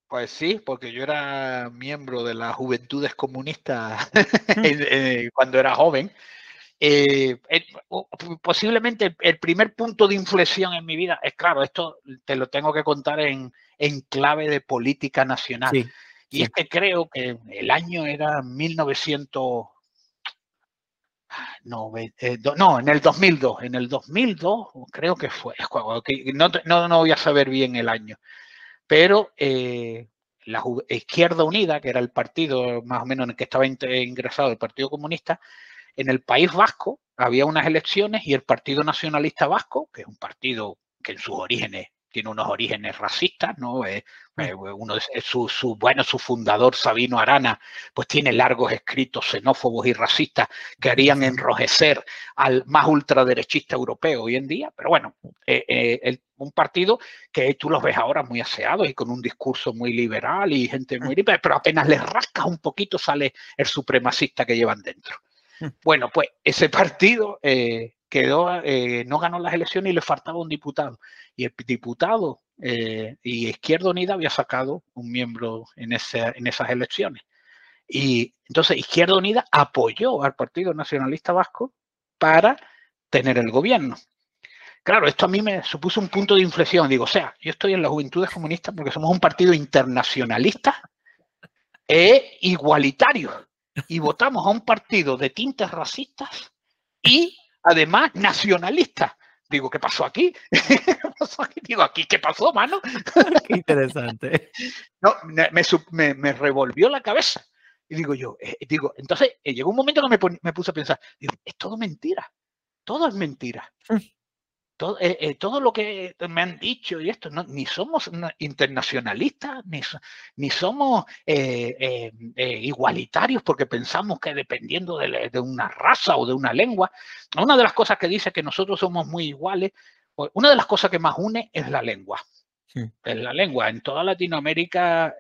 Pues sí, porque yo era miembro de las juventudes comunistas cuando era joven. Eh, posiblemente el primer punto de inflexión en mi vida es claro, esto te lo tengo que contar en, en clave de política nacional. y es que creo que el año era 1900, no, eh, no, en el 2002, en el 2002 creo que fue, no, no, no voy a saber bien el año, pero eh, la Izquierda Unida, que era el partido más o menos en el que estaba ingresado el Partido Comunista, en el País Vasco había unas elecciones y el Partido Nacionalista Vasco, que es un partido que en sus orígenes tiene unos orígenes racistas, ¿no? Eh, mm. eh, uno su, su, bueno, su fundador, Sabino Arana, pues tiene largos escritos xenófobos y racistas que harían enrojecer al más ultraderechista europeo hoy en día, pero bueno, eh, un partido que tú los ves ahora muy aseados y con un discurso muy liberal y gente muy libre, pero apenas les rascas un poquito sale el supremacista que llevan dentro. Mm. Bueno, pues ese partido quedó, eh, no ganó las elecciones y le faltaba un diputado. Y el diputado eh, y Izquierda Unida había sacado un miembro en, esas elecciones. Y entonces Izquierda Unida apoyó al Partido Nacionalista Vasco para tener el gobierno. Claro, esto a mí me supuso un punto de inflexión. Digo, o sea, yo estoy en las Juventudes Comunistas porque somos un partido internacionalista e igualitario. Y votamos a un partido de tintes racistas y además nacionalista. Digo, ¿qué pasó aquí? ¿Qué pasó aquí? Digo, ¿aquí qué pasó, mano? Qué interesante. No, me, me, revolvió la cabeza. Y digo yo, eh, digo, entonces eh, llegó un momento que me, me, puse a pensar, digo, es todo mentira, todo es mentira. Todo, eh, eh, todo, lo que me han dicho y esto, no, ni somos internacionalistas, ni, ni somos eh, igualitarios porque pensamos que dependiendo de, de, una raza o de una lengua, una de las cosas que dice que nosotros somos muy iguales, una de las cosas que más une es la lengua. Es la lengua. En toda Latinoamérica,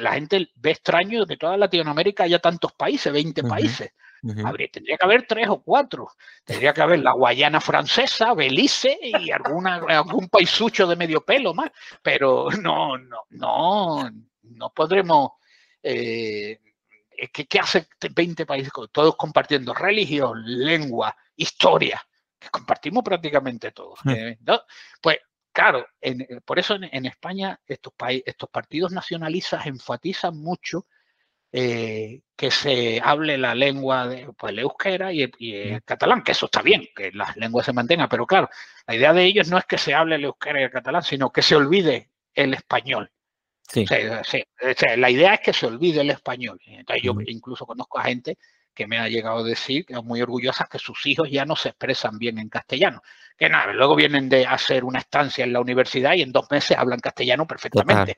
la gente ve extraño que toda Latinoamérica haya tantos países, 20 países tendría que haber tres o cuatro. Tendría que haber la Guayana francesa, Belice y alguna, algún paisucho de medio pelo más. Pero no, no, no, no podremos. Eh, ¿qué, ¿Qué hace 20 países? Todos compartiendo religión, lengua, historia, que compartimos prácticamente todos. Hmm. Eh, pues claro, por eso en, España estos, estos partidos nacionalistas enfatizan mucho eh, que se hable la lengua de pues, el euskera y el, catalán, que eso está bien, que las lenguas se mantengan, pero claro, la idea de ellos no es que se hable el euskera y el catalán, sino que se olvide el español. Sí. la idea es que se olvide el español. Entonces, yo incluso conozco a gente que me ha llegado a decir, que muy orgullosas, que sus hijos ya no se expresan bien en castellano. Que nada, luego vienen de hacer una estancia en la universidad y en dos meses hablan castellano perfectamente.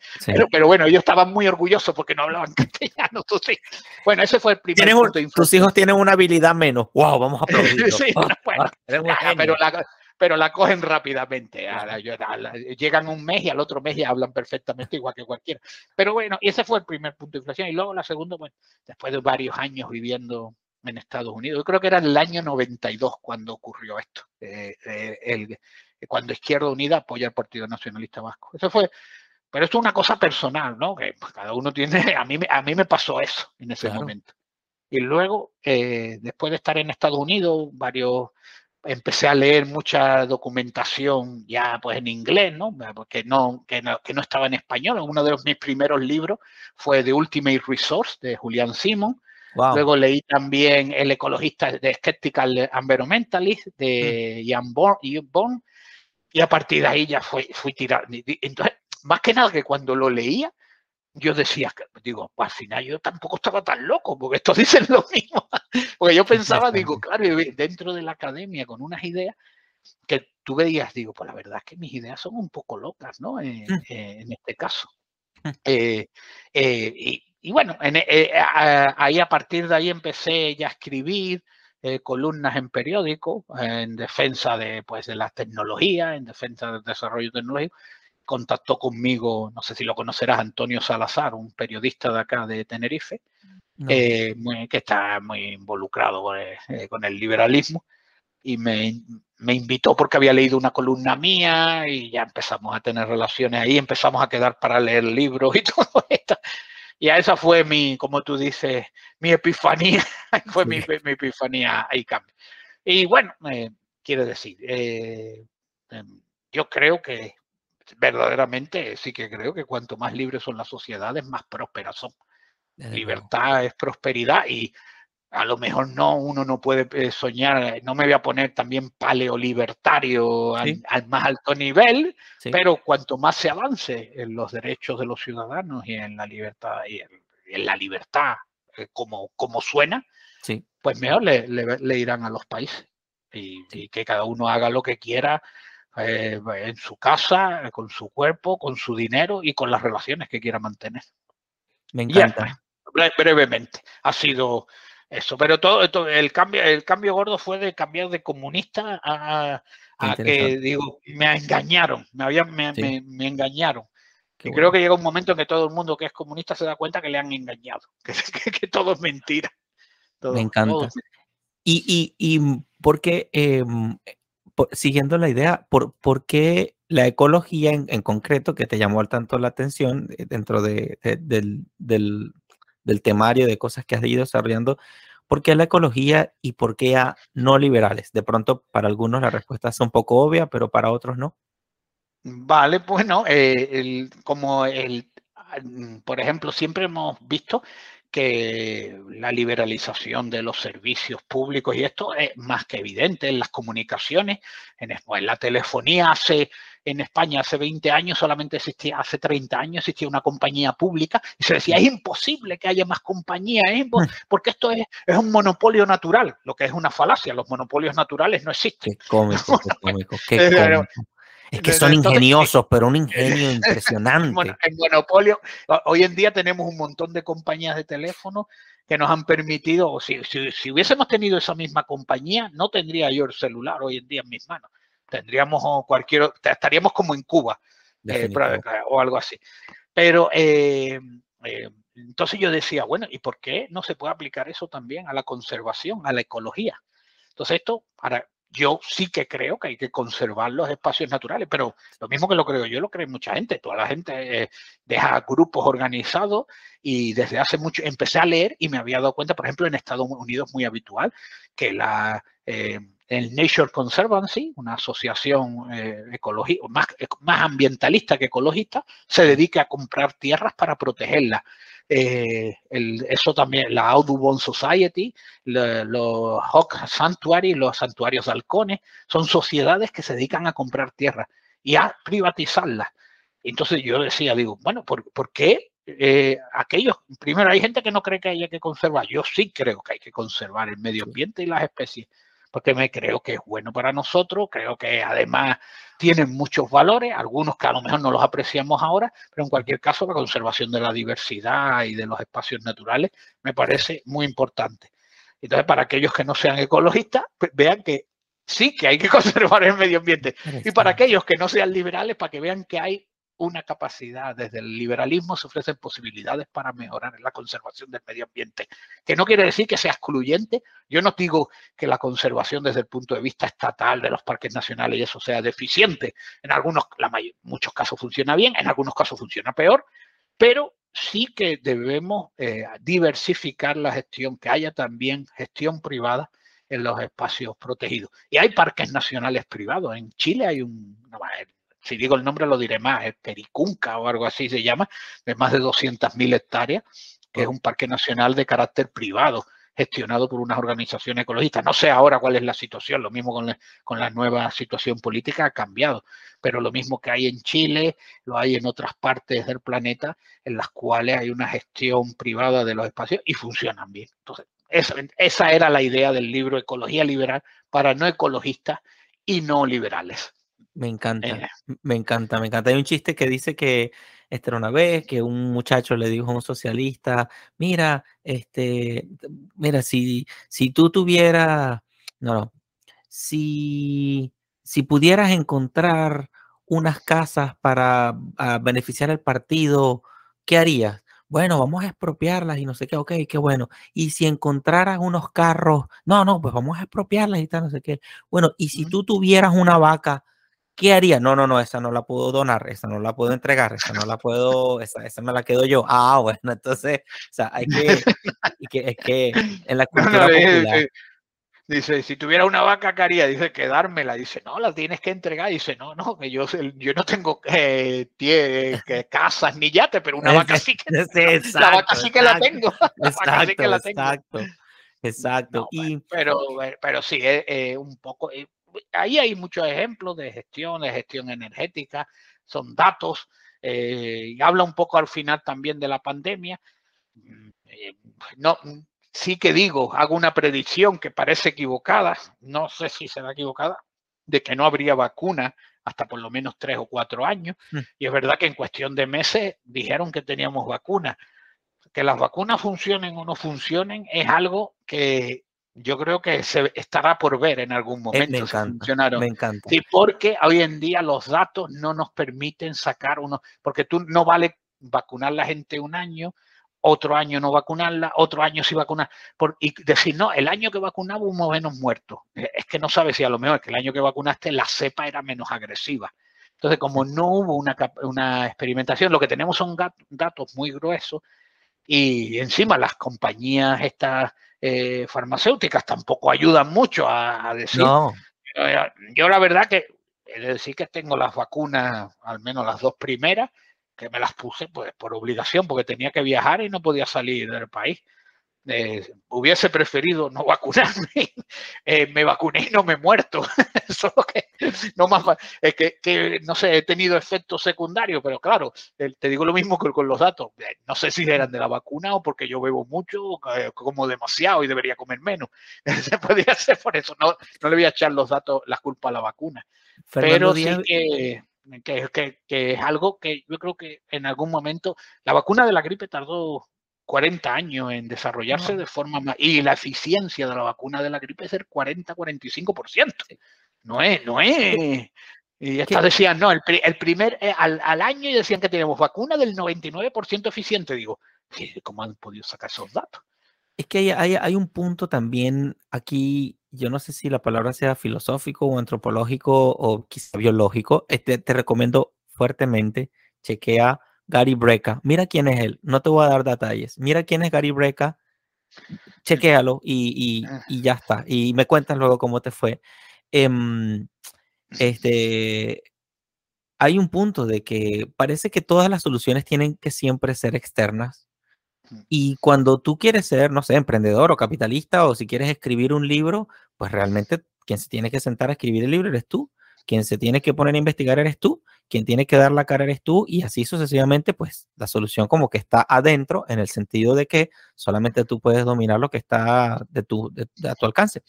pero, bueno, ellos estaban muy orgullosos porque no hablaban castellano. Entonces, bueno, ese fue el primer punto. tus hijos tienen una habilidad menos. ¡Wow! Vamos a aplaudir. sí, bueno, pero la, pero la cogen rápidamente. llegan un mes y al otro mes ya hablan perfectamente igual que cualquiera. Pero bueno, y ese fue el primer punto de inflación. Y luego la segunda, bueno, después de varios años viviendo en Estados Unidos, yo creo que era el año 92 cuando ocurrió esto, eh, eh, el, cuando Izquierda Unida apoya al Partido Nacionalista Vasco. Eso fue, pero esto es una cosa personal, ¿no? Que pues, cada uno tiene, a mí, a mí me pasó eso en ese momento. Y luego, eh, después de estar en Estados Unidos, varios empecé a leer mucha documentación ya pues en inglés, ¿no? Porque no, que no, que no estaba en español. Uno de mis primeros libros fue The Ultimate Resource de Julian Simon. Luego leí también El ecologista de Skeptical Environmentalist de mm. Ian Bourne, y a partir de ahí ya fui, fui tirando. Entonces, más que nada que cuando lo leía, yo decía, digo, pues al final yo tampoco estaba tan loco, porque estos dicen lo mismo. Porque yo pensaba, digo, claro, dentro de la academia con unas ideas que tú veías, digo, pues la verdad es que mis ideas son un poco locas, ¿no? Eh, mm. eh, en este caso. Mm. Eh, y, bueno, ahí a partir de ahí empecé ya a escribir columnas en periódicos en defensa de, pues, de las tecnologías, en defensa del desarrollo tecnológico contactó conmigo, no sé si lo conocerás, Antonio Salazar, un periodista de acá de Tenerife, eh, que está muy involucrado con el, eh, liberalismo, y me, invitó porque había leído una columna mía y ya empezamos a tener relaciones ahí, empezamos a quedar para leer libros y todo esto. Y a esa fue mi, como tú dices, mi epifanía, fue mi, epifanía ahí cambio. Y bueno, eh, quiero decir, em, yo creo que verdaderamente sí que creo que cuanto más libres son las sociedades, más prósperas son. Libertad es prosperidad y a lo mejor no, uno no puede eh, soñar, no me voy a poner también paleolibertario al, más alto nivel, pero cuanto más se avance en los derechos de los ciudadanos y en la libertad, y en, la libertad eh, como, como suena, pues mejor le, le, irán a los países y que cada uno haga lo que quiera eh, en su casa, con su cuerpo, con su dinero y con las relaciones que quiera mantener. Me encanta. brevemente, ha sido eso. Pero todo, el cambio, el cambio gordo fue de cambiar de comunista a, que digo, me engañaron, me habían, me, engañaron. y creo que llega un momento en que todo el mundo que es comunista se da cuenta que le han engañado, que, todo es mentira. me encanta. Y, y, y porque siguiendo la idea, ¿por, ¿por, qué la ecología en, concreto, que te llamó tanto la atención eh, dentro de, del, temario de cosas que has ido desarrollando, ¿por qué la ecología y por qué a no liberales? De pronto, para algunos la respuesta es un poco obvia, pero para otros no. Vale, bueno, eh, como el, por ejemplo, siempre hemos visto que la liberalización de los servicios públicos, y esto es más que evidente en las comunicaciones, en, la telefonía hace, en España hace 20 años solamente existía, hace 30 años existía una compañía pública y se decía, es imposible que haya más compañías, mm. porque esto es, es, un monopolio natural, lo que es una falacia, los monopolios naturales no existen. Qué cómico, qué cómico, qué cómico. Es que son ingeniosos, pero un ingenio impresionante. Bueno, en monopolio, hoy en día tenemos un montón de compañías de teléfono que nos han permitido, o si, si, hubiésemos tenido esa misma compañía, no tendría yo el celular hoy en día en mis manos. Tendríamos cualquier, estaríamos como en Cuba eh, o algo así. Pero eh, eh, entonces yo decía, bueno, ¿y por qué no se puede aplicar eso también a la conservación, a la ecología? Entonces esto, para, yo sí que creo que hay que conservar los espacios naturales, pero lo mismo que lo creo yo, lo cree mucha gente. Toda la gente eh, deja grupos organizados y desde hace mucho empecé a leer y me había dado cuenta, por ejemplo, en Estados Unidos muy habitual, que la, eh, el Nature Conservancy, una asociación eh, más, más ambientalista que ecologista, se dedica a comprar tierras para protegerlas. Eh, eso también, la Audubon Society, los Hawk Sanctuary, los santuarios de halcones, son sociedades que se dedican a comprar tierra y a privatizarlas. Entonces yo decía, digo, bueno, ¿por, qué eh, aquellos, primero hay gente que no cree que haya que conservar, yo sí creo que hay que conservar el medio ambiente y las especies, porque me creo que es bueno para nosotros, creo que además tienen muchos valores, algunos que a lo mejor no los apreciamos ahora, pero en cualquier caso la conservación de la diversidad y de los espacios naturales me parece muy importante. Entonces, para aquellos que no sean ecologistas, pues vean que sí que hay que conservar el medio ambiente. Y para aquellos que no sean liberales, para que vean que hay una capacidad, desde el liberalismo se ofrecen posibilidades para mejorar la conservación del medio ambiente, que no quiere decir que sea excluyente. Yo no digo que la conservación desde el punto de vista estatal de los parques nacionales y eso sea deficiente. En algunos, la muchos casos funciona bien, en algunos casos funciona peor, pero sí que debemos eh, diversificar la gestión, que haya también gestión privada en los espacios protegidos. Y hay parques nacionales privados. En Chile hay un, si digo el nombre lo diré más, es Pericunca o algo así se llama, de más de 200.000 hectáreas, que es un parque nacional de carácter privado, gestionado por unas organizaciones ecologistas. No sé ahora cuál es la situación, lo mismo con la, con la nueva situación política ha cambiado, pero lo mismo que hay en Chile, lo hay en otras partes del planeta, en las cuales hay una gestión privada de los espacios y funcionan bien. Entonces, esa, esa era la idea del libro Ecología Liberal para no ecologistas y no liberales. Me encanta, eh. me encanta, me encanta. Hay un chiste que dice que esta era una vez que un muchacho le dijo a un socialista, mira, este, mira, si, si tú tuvieras, no, no, si, si pudieras encontrar unas casas para beneficiar al partido, ¿qué harías? Bueno, vamos a expropiarlas y no sé qué, ok, qué bueno. Y si encontraras unos carros, no, no, pues vamos a expropiarlas y tal, no sé qué. Bueno, y si tú tuvieras una vaca, ¿qué haría? No, no, no, esa no la puedo donar, esa no la puedo entregar, esa no la puedo, esa, esa me la quedo yo. Ah, bueno, entonces, o sea, hay que, que es que en la cultura popular. Dice, si tuviera una vaca, ¿qué haría? Dice, quedármela. Dice, no, la tienes que entregar. Dice, no, no, que yo, yo no tengo eh, casas ni yate, pero una vaca sí que, la vaca sí que la tengo. Exacto, exacto. Exacto. y, pero, pero sí, es un poco, ahí hay muchos ejemplos de gestión, de gestión energética, son datos, eh, y habla un poco al final también de la pandemia. Eh, no, sí que digo, hago una predicción que parece equivocada, no sé si será equivocada, de que no habría vacuna hasta por lo menos tres o cuatro años. Mm. Y es verdad que en cuestión de meses dijeron que teníamos vacuna. Que las vacunas funcionen o no funcionen es algo que yo creo que se estará por ver en algún eh, momento. me encanta. Me encanta. Sí, porque hoy en día los datos no nos permiten sacar uno, porque tú no vale vacunar a la gente un año, otro año no vacunarla, otro año sí vacunar, por, y decir, no, el año que vacunaba hubo menos muertos. Eh, es que no sabes si a lo mejor es que el año que vacunaste la cepa era menos agresiva. Entonces, como no hubo una, una experimentación, lo que tenemos son datos muy gruesos y encima las compañías estas eh, farmacéuticas tampoco ayudan mucho a, decir. No. Yo, la verdad que he de decir que tengo las vacunas, al menos las dos primeras, que me las puse pues por obligación, porque tenía que viajar y no podía salir del país. Eh, hubiese preferido no vacunarme, eh, me vacuné y no me he muerto. Solo que no más es que, que, no sé, he tenido efectos secundarios, pero claro, te digo lo mismo que con los datos. Eh, no sé si eran de la vacuna o porque yo bebo mucho, como demasiado y debería comer menos. Se podría ser por eso. No, no le voy a echar los datos, las culpas a la vacuna. pero sí que, que, que es algo que yo creo que en algún momento la vacuna de la gripe tardó 40 años en desarrollarse de forma más... Y la eficiencia de la vacuna de la gripe es el 40-45%. No es, no es... Y estas decían, no, el, el primer, eh, al, al, año y decían que tenemos vacuna del 99% eficiente. Digo, ¿cómo han podido sacar esos datos? Es que hay, hay, hay, un punto también aquí, yo no sé si la palabra sea filosófico o antropológico o quizá biológico. Este, te recomiendo fuertemente, chequea Gary Breca. Mira quién es él. No te voy a dar detalles. Mira quién es Gary Breca. Chequéalo y, y, y ya está. Y me cuentas luego cómo te fue. Em, este, hay un punto de que parece que todas las soluciones tienen que siempre ser externas. Y cuando tú quieres ser, no sé, emprendedor o capitalista, o si quieres escribir un libro, pues realmente quien se tiene que sentar a escribir el libro eres tú. Quien se tiene que poner a investigar eres tú quien tiene que dar la cara eres tú y así sucesivamente, pues la solución como que está adentro en el sentido de que solamente tú puedes dominar lo que está de tu, de, de a tu alcance.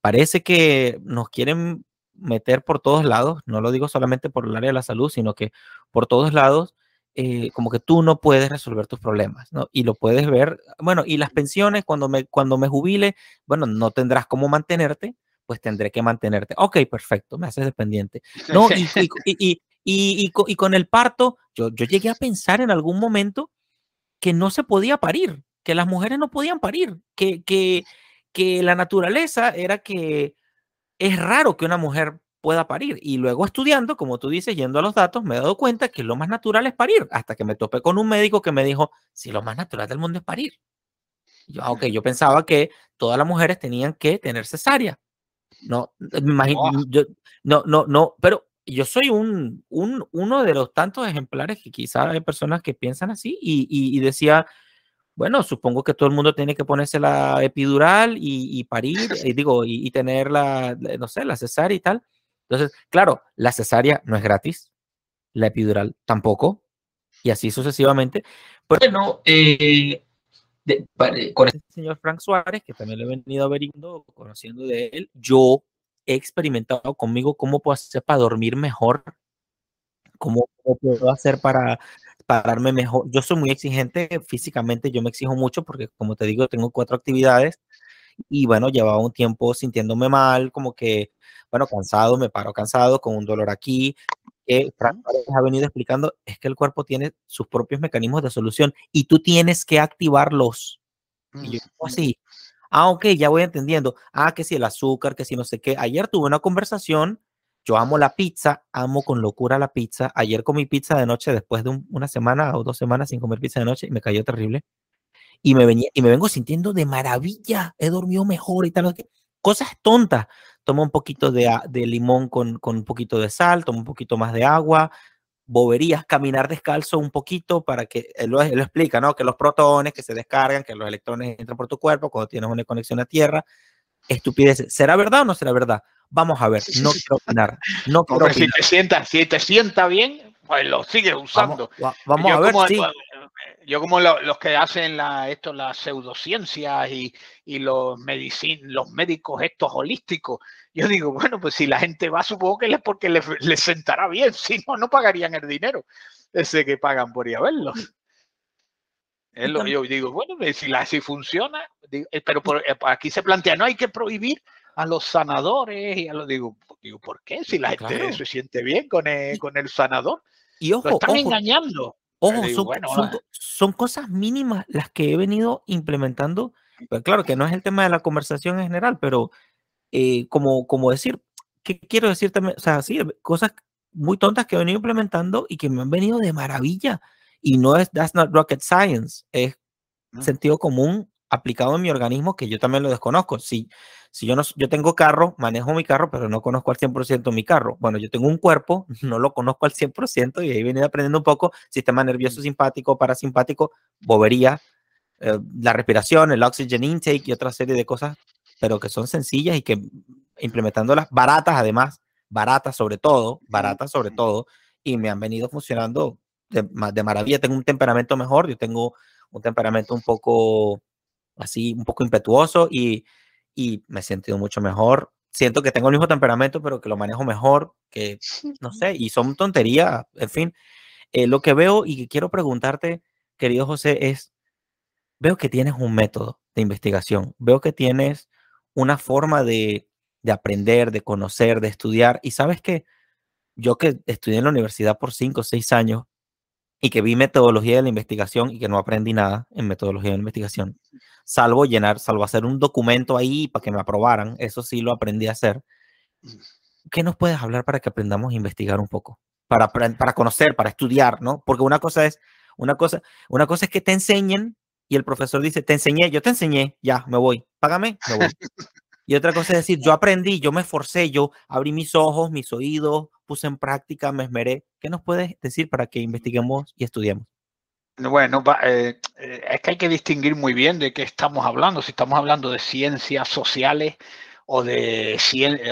Parece que nos quieren meter por todos lados, no lo digo solamente por el área de la salud, sino que por todos lados, eh, como que tú no puedes resolver tus problemas, ¿no? Y lo puedes ver, bueno, y las pensiones, cuando me, cuando me jubile, bueno, no tendrás cómo mantenerte, pues tendré que mantenerte. Ok, perfecto, me haces dependiente. No, y, y, y, y, con el parto, yo, yo llegué a pensar en algún momento que no se podía parir, que las mujeres no podían parir, que, que, que la naturaleza era que es raro que una mujer pueda parir. Y luego estudiando, como tú dices, yendo a los datos, me he dado cuenta que lo más natural es parir, hasta que me topé con un médico que me dijo, si lo más natural del mundo es parir. Yo, ok, yo pensaba que todas las mujeres tenían que tener cesárea. No, me imagino, oh. yo, no, no, no, pero yo soy un, un, uno de los tantos ejemplares que quizá hay personas que piensan así y, y, y, decía, bueno, supongo que todo el mundo tiene que ponerse la epidural y, y parir, y digo, y, tener la, no sé, la cesárea y tal. Entonces, claro, la cesárea no es gratis, la epidural tampoco, y así sucesivamente. Bueno, eh, de, con el señor Frank Suárez, que también lo he venido averiguando, conociendo de él, yo he experimentado conmigo cómo puedo hacer para dormir mejor, cómo, cómo puedo hacer para pararme mejor. Yo soy muy exigente físicamente, yo me exijo mucho porque, como te digo, tengo cuatro actividades y bueno, llevaba un tiempo sintiéndome mal, como que, bueno, cansado, me paro cansado, con un dolor aquí. Que Frank ha venido explicando es que el cuerpo tiene sus propios mecanismos de solución y tú tienes que activarlos. Y yo, así, Ah, ok, ya voy entendiendo. Ah, que si el azúcar, que si no sé qué. Ayer tuve una conversación. Yo amo la pizza, amo con locura la pizza. Ayer comí pizza de noche después de un, una semana o dos semanas sin comer pizza de noche y me cayó terrible. Y me, venía, y me vengo sintiendo de maravilla. He dormido mejor y tal. Cosas tontas. Tomo un poquito de, de limón con, con un poquito de sal, tomo un poquito más de agua, boberías, caminar descalzo un poquito para que él lo, él lo, explica, ¿no? Que los protones que se descargan, que los electrones entran por tu cuerpo cuando tienes una conexión a tierra. Estupideces. ¿Será verdad o no será verdad? Vamos a ver, no quiero opinar. No quiero Hombre, opinar. Si, te sienta, si te sienta bien, pues lo sigues usando. Vamos, vamos a ver, como, sí. Yo como lo, los que hacen la, esto, las pseudociencias y, y los, medicin, los médicos estos holísticos, yo digo, bueno, pues si la gente va, supongo que es porque les, les sentará bien, si no, no pagarían el dinero ese que pagan por ir a verlo. Es lo, yo digo, bueno, pues si, la, si funciona, digo, pero por, aquí se plantea, no hay que prohibir a los sanadores y a los digo, digo ¿por qué? Si la gente claro. se siente bien con el, con el sanador. Y ojo, lo están ojo, engañando. Ojo, digo, son, bueno, son, son, cosas mínimas las que he venido implementando. Pero claro que no es el tema de la conversación en general, pero eh, como, como decir, ¿qué quiero decir también? O sea, sí, cosas muy tontas que he venido implementando y que me han venido de maravilla. Y no es, that's not rocket science, es sentido común aplicado en mi organismo que yo también lo desconozco. Si, si yo, no, yo tengo carro, manejo mi carro, pero no conozco al 100% mi carro. Bueno, yo tengo un cuerpo, no lo conozco al 100% y ahí venía aprendiendo un poco sistema nervioso simpático, parasimpático, bobería, eh, la respiración, el oxygen intake y otra serie de cosas, pero que son sencillas y que implementándolas baratas, además, baratas sobre todo, baratas sobre todo, y me han venido funcionando de, de maravilla. Tengo un temperamento mejor, yo tengo un temperamento un poco así un poco impetuoso y, y me he sentido mucho mejor. Siento que tengo el mismo temperamento, pero que lo manejo mejor, que no sé, y son tonterías, en fin. Eh, lo que veo y que quiero preguntarte, querido José, es, veo que tienes un método de investigación, veo que tienes una forma de, de aprender, de conocer, de estudiar, y sabes que yo que estudié en la universidad por cinco o seis años, y que vi metodología de la investigación y que no aprendí nada en metodología de la investigación, salvo llenar, salvo hacer un documento ahí para que me aprobaran, eso sí lo aprendí a hacer. ¿Qué nos puedes hablar para que aprendamos a investigar un poco? Para, para conocer, para estudiar, ¿no? Porque una cosa es, una cosa, una cosa es que te enseñen y el profesor dice, te enseñé, yo te enseñé, ya, me voy, págame, me voy. Y otra cosa es decir, yo aprendí, yo me esforcé, yo abrí mis ojos, mis oídos, puse en práctica, me esmeré. ¿Qué nos puedes decir para que investiguemos y estudiemos? Bueno, eh, eh, es que hay que distinguir muy bien de qué estamos hablando. Si estamos hablando de ciencias sociales o de,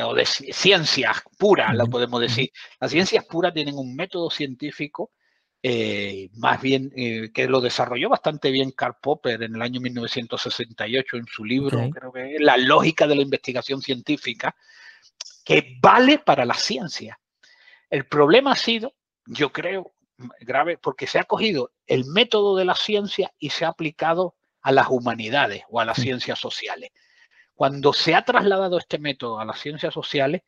o de ciencias puras, lo podemos decir. Las ciencias puras tienen un método científico eh, más bien eh, que lo desarrolló bastante bien Karl Popper en el año 1968 en su libro, creo que es La lógica de la investigación científica, que vale para la ciencia. El problema ha sido, yo creo, grave, porque se ha cogido el método de la ciencia y se ha aplicado a las humanidades o a las ciencias sociales. Cuando se ha trasladado este método a las ciencias sociales,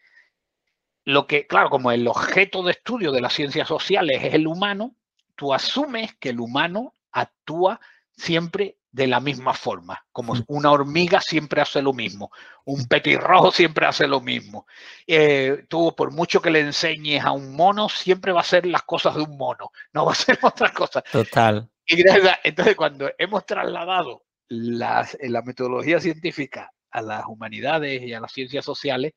lo que, claro, como el objeto de estudio de las ciencias sociales es el humano, tú asumes que el humano actúa siempre de la misma forma, como una hormiga siempre hace lo mismo, un petirrojo siempre hace lo mismo. Eh, tú, por mucho que le enseñes a un mono, siempre va a hacer las cosas de un mono, no va a hacer otras cosas. Total. Y entonces, cuando hemos trasladado la metodología científica a las humanidades y a las ciencias sociales,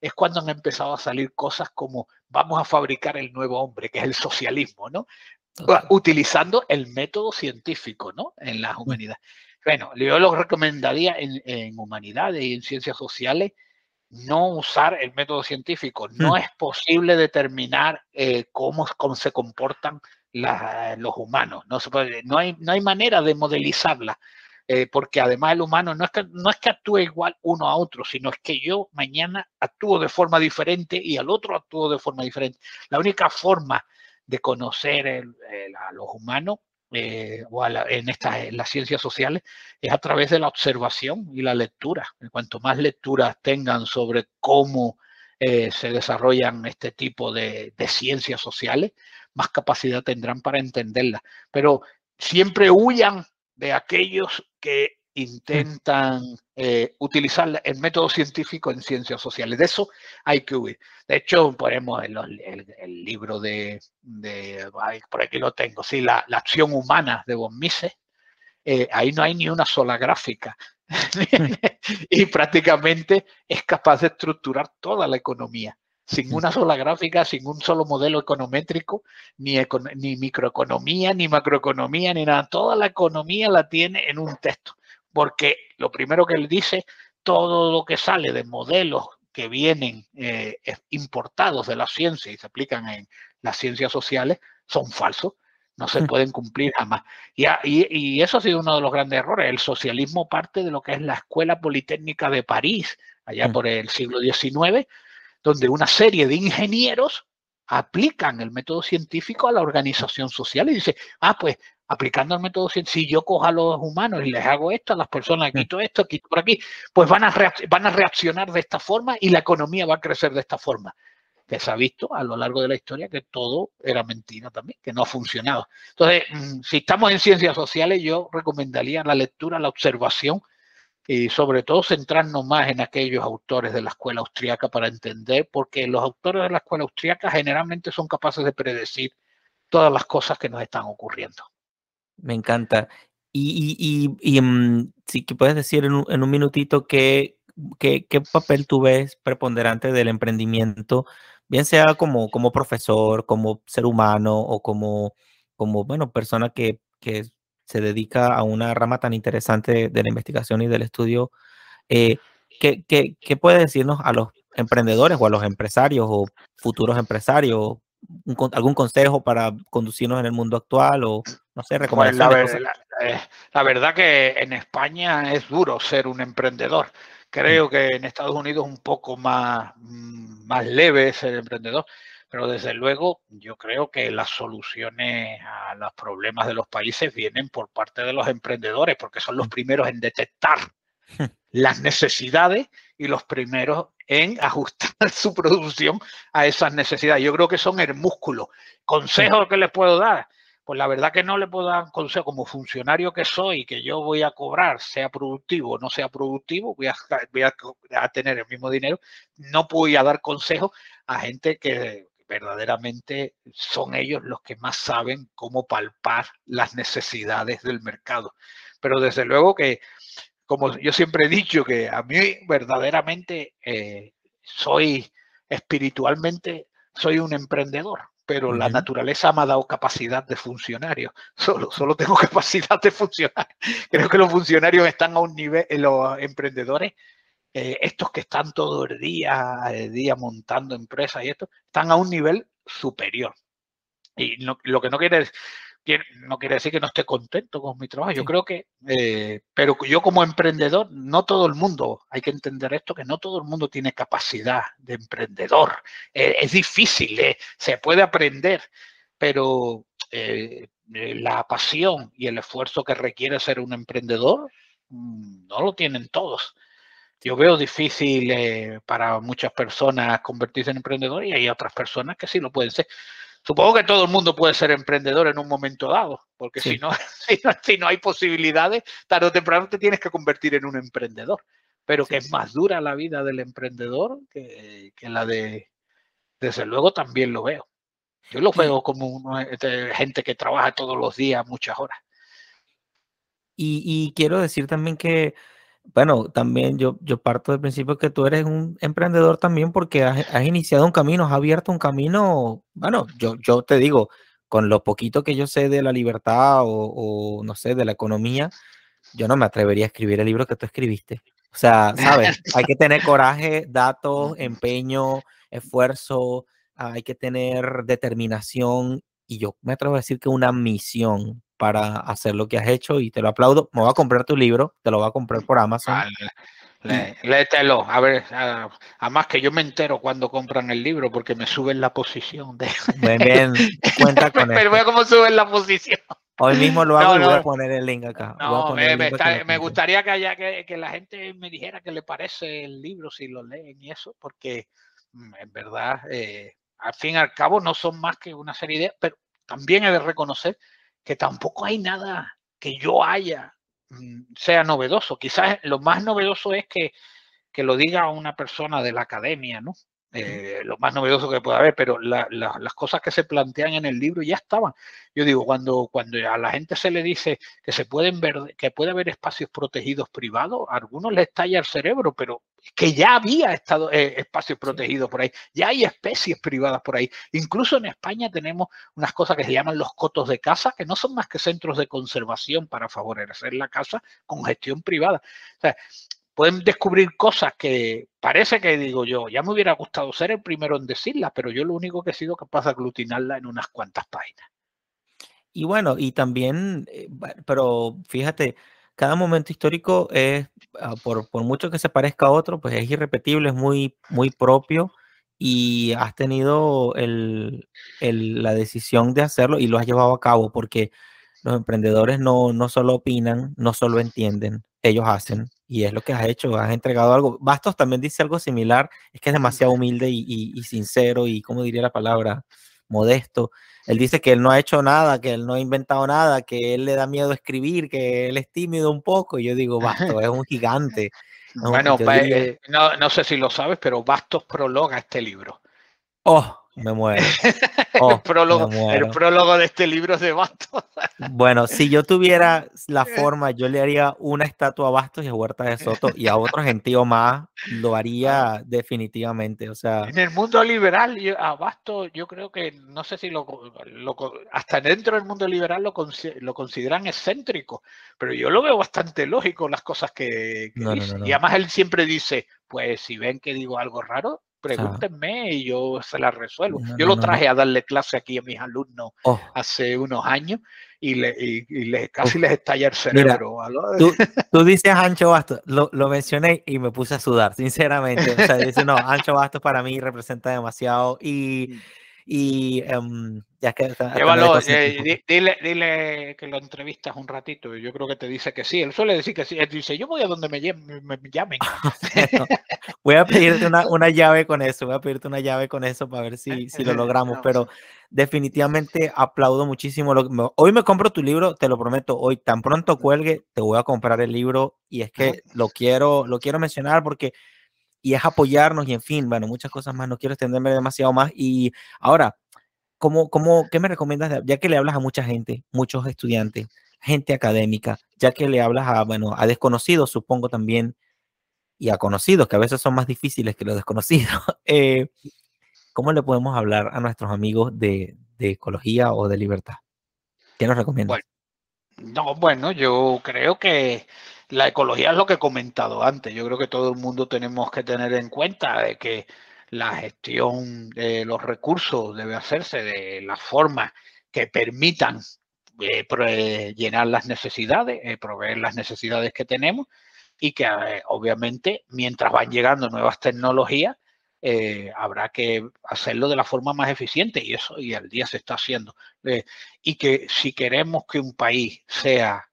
es cuando han empezado a salir cosas como vamos a fabricar el nuevo hombre, que es el socialismo, ¿no? Utilizando el método científico, ¿no? En las humanidades. Bueno, yo lo recomendaría en, humanidades y en ciencias sociales no usar el método científico. No hmm. es posible determinar eh, cómo, se comportan los humanos. No, no, hay, no hay manera de modelizarla. Eh, porque además el humano no es, que, no es que actúe igual uno a otro, sino es que yo mañana actúo de forma diferente y al otro actúo de forma diferente. La única forma de conocer a los humanos eh, o en, estas, las ciencias sociales es a través de la observación y la lectura. Cuanto más lecturas tengan sobre cómo eh, se desarrollan este tipo de, de, ciencias sociales, más capacidad tendrán para entenderlas. Pero siempre huyan de aquellos que intentan eh, utilizar el método científico en ciencias sociales. De eso hay que huir. De hecho, ponemos el, libro de, por aquí lo tengo, sí, la, acción humana de von Mises. Eh, ahí no hay ni una sola gráfica. y prácticamente es capaz de estructurar toda la economía sin una sola gráfica, sin un solo modelo econométrico, ni, ni microeconomía, ni macroeconomía, ni nada. Toda la economía la tiene en un texto porque lo primero que él dice, todo lo que sale de modelos que vienen eh, importados de la ciencia y se aplican en las ciencias sociales son falsos, no se mm. pueden cumplir jamás. Y, y, eso ha sido uno de los grandes errores. El socialismo parte de lo que es la Escuela Politécnica de París, allá mm. por el siglo XIX, donde una serie de ingenieros aplican el método científico a la organización social y dice, ah, pues aplicando el método si yo cojo a los humanos y les hago esto, a las personas mm. quito esto, quito por aquí, pues van a, van a reaccionar de esta forma y la economía va a crecer de esta forma. Que se ha visto a lo largo de la historia que todo era mentira también, que no ha funcionado. Entonces, mm, si estamos en ciencias sociales, yo recomendaría la lectura, la observación y sobre todo centrarnos más en aquellos autores de la escuela austríaca para entender, porque los autores de la escuela austríaca generalmente son capaces de predecir todas las cosas que nos están ocurriendo. Me encanta. Y, y, mm, si puedes decir en un, minutito qué, qué, qué, papel tú ves preponderante del emprendimiento, bien sea como, como profesor, como ser humano o como, como bueno, persona que, que se dedica a una rama tan interesante de la investigación y del estudio. Eh, ¿qué, qué, qué puede decirnos a los emprendedores o a los empresarios o futuros empresarios? ¿Algún consejo para conducirnos en el mundo actual o, no sé, pues recomendaciones? Eh, la, verdad que en España es duro ser un emprendedor. Creo mm. que en Estados Unidos es un poco más, mm, más leve ser emprendedor, pero desde luego yo creo que las soluciones a los problemas de los países vienen por parte de los emprendedores, porque son los mm. primeros en detectar las necesidades y los primeros en ajustar su producción a esas necesidades. Yo creo que son el músculo. Consejo que les puedo dar, pues la verdad que no le puedo dar consejo como funcionario que soy, que yo voy a cobrar, sea productivo o no sea productivo, voy a, a, tener el mismo dinero. No voy a dar consejo a gente que verdaderamente son ellos los que más saben cómo palpar las necesidades del mercado. Pero desde luego que como yo siempre he dicho, que a mí verdaderamente eh, soy espiritualmente, soy un emprendedor, pero la naturaleza me ha dado capacidad de funcionario. Solo, solo tengo capacidad de funcionar. Creo que los funcionarios están a un nivel, los emprendedores, eh, estos que están todo el día, el día montando empresas y esto, están a un nivel superior. Y lo que no quiere decir no quiere decir que no esté contento con mi trabajo. Yo creo que, eh, pero yo como emprendedor, no todo el mundo, hay que entender esto, que no todo el mundo tiene capacidad de emprendedor. Eh, es difícil, eh, se puede aprender, pero la pasión y el esfuerzo que requiere ser un emprendedor mm, no lo tienen todos. Yo veo difícil para muchas personas convertirse en emprendedor y hay otras personas que sí lo pueden ser. Supongo que todo el mundo puede ser emprendedor en un momento dado, porque si, no, si, no, hay posibilidades, tarde o temprano te tienes que convertir en un emprendedor. Pero que es más dura la vida del emprendedor que, la de, desde luego también lo veo. Yo lo veo como este, gente que trabaja todos los días muchas horas. y quiero decir también que bueno, también yo, yo parto del principio que tú eres un emprendedor también porque has, iniciado un camino, has abierto un camino, bueno, yo, yo te digo, con lo poquito que yo sé de la libertad o, no sé, de la economía, yo no me atrevería a escribir el libro que tú escribiste. O sea, sabes, hay que tener coraje, datos, empeño, esfuerzo, hay que tener determinación y yo me atrevo a decir que una misión para hacer lo que has hecho y te lo aplaudo. Me voy a comprar tu libro, te lo voy a comprar por Amazon. léetelo, a ver, además que yo me entero cuando compran el libro porque me suben la posición. De... Bien, bien, cuenta con Pero veo cómo suben la posición. Hoy mismo lo hago y voy a poner el link acá. No, me, gustaría que, haya, que, que, la gente me dijera qué le parece el libro si lo leen y eso, porque mm, en verdad, eh, al fin y al cabo, no son más que una serie de... Pero también he de reconocer que tampoco hay nada que yo haya mm, sea novedoso. Quizás lo más novedoso es que, que lo diga una persona de la academia, ¿no? Eh, lo más novedoso que pueda haber, pero las cosas que se plantean en el libro ya estaban. Yo digo, cuando, cuando a la gente se le dice que se pueden ver, que puede haber espacios protegidos privados, a algunos les estalla el cerebro, pero que ya había estado, eh, espacios protegidos por ahí, ya hay especies privadas por ahí. Incluso en España tenemos unas cosas que se llaman los cotos de casa, que no son más que centros de conservación para favorecer la casa con gestión privada. O sea, pueden descubrir cosas que parece que digo yo, ya me hubiera gustado ser el primero en decirlas, pero yo lo único que he sido capaz de aglutinarla en unas cuantas páginas. Y bueno, y también, eh, pero fíjate, cada momento histórico es, ah, por, mucho que se parezca a otro, pues es irrepetible, es muy, muy propio y has tenido la decisión de hacerlo y lo has llevado a cabo porque los emprendedores no, no solo opinan, no solo entienden, ellos hacen y es lo que has hecho, has entregado algo. Bastos también dice algo similar, es que es demasiado humilde y, sincero y, ¿cómo diría la palabra? Modesto. Él dice que él no ha hecho nada, que él no ha inventado nada, que él le da miedo escribir, que él es tímido un poco. Y yo digo, Bastos es un gigante. bueno, pues, eh, no, no sé si lo sabes, pero Bastos prologa este libro. Oh, me muero. el, Oh, prólogo, me muero. el prólogo de este libro es de Bastos. Bueno, si yo tuviera la forma, yo le haría una estatua a Bastos y a Huerta de Soto y a otro gentío más, lo haría definitivamente. O sea, En el mundo liberal, a Bastos, yo creo que, no sé si lo, lo- hasta dentro del mundo liberal lo, lo consideran excéntrico, pero yo lo veo bastante lógico las cosas que, que no, dice. no, no. Y además él siempre dice, pues si ven que digo algo raro, pregúntenme y yo se las resuelvo. No, yo no, lo no, no. traje a darle clase aquí a mis alumnos oh, hace unos años y, le, y, y le- casi les estalla el cerebro. a lo- tú, tú dices Ancho Bastos, lo, lo mencioné y me puse a sudar, sinceramente. O sea, dice, no, Ancho Bastos para mí representa demasiado y, y em, ya que Llévalo, eh, dile, dile que lo entrevistas un ratito. Yo creo que te dice que sí. Él suele decir que sí. Él dice, yo voy a donde me, me- me llamen. Voy a pedirte una, una llave con eso, voy a pedirte una llave con eso para ver si, si lo logramos, No, pero definitivamente aplaudo muchísimo. Lo, hoy me compro tu libro, te lo prometo, hoy tan pronto cuelgue, te voy a comprar el libro y es que lo quiero, lo quiero mencionar porque y es apoyarnos y en fin, bueno, muchas cosas más, no quiero extenderme demasiado más y ahora, ¿cómo, cómo, ¿qué me recomiendas? ya que le hablas a mucha gente, muchos estudiantes, gente académica, ya que le hablas a, bueno, a desconocidos, supongo también, y a conocidos, que a veces son más difíciles que los desconocidos, eh, ¿cómo le podemos hablar a nuestros amigos de, de ecología o de libertad? ¿Qué nos recomiendas? No, bueno, yo creo que la ecología es lo que he comentado antes. Yo creo que todo el mundo tenemos que tener en cuenta de que la gestión de los recursos debe hacerse de la forma que permitan eh, eh, llenar las necesidades, eh, proveer las necesidades que tenemos y que obviamente mientras van llegando nuevas tecnologías habrá que hacerlo de la forma más eficiente y eso y al día se está haciendo. Y que si queremos que un país sea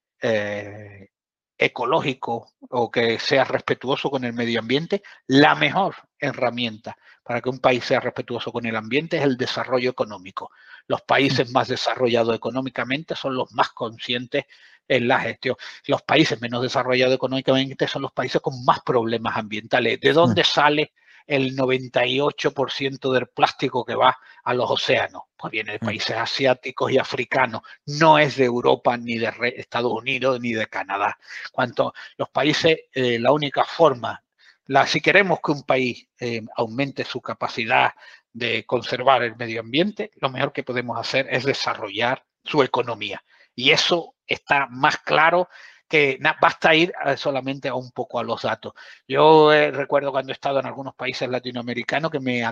ecológico o que sea respetuoso con el medio ambiente, la mejor herramienta para que un país sea respetuoso con el ambiente es el desarrollo económico. Los países más desarrollados económicamente son los más conscientes en la gestión. Los países menos desarrollados económicamente son los países con más problemas ambientales. ¿De dónde sale el 98% del plástico que va a los océanos? Pues viene de países asiáticos y africanos. No es de Europa ni de Estados Unidos ni de Canadá. Cuanto los países, eh, la única forma, la, si queremos que un país eh, aumente su capacidad de conservar el medio ambiente, lo mejor que podemos hacer es desarrollar su economía. Y eso está más claro que na- basta ir eh, solamente a un poco a los datos. Yo eh, recuerdo cuando he estado en algunos países latinoamericanos que me mm,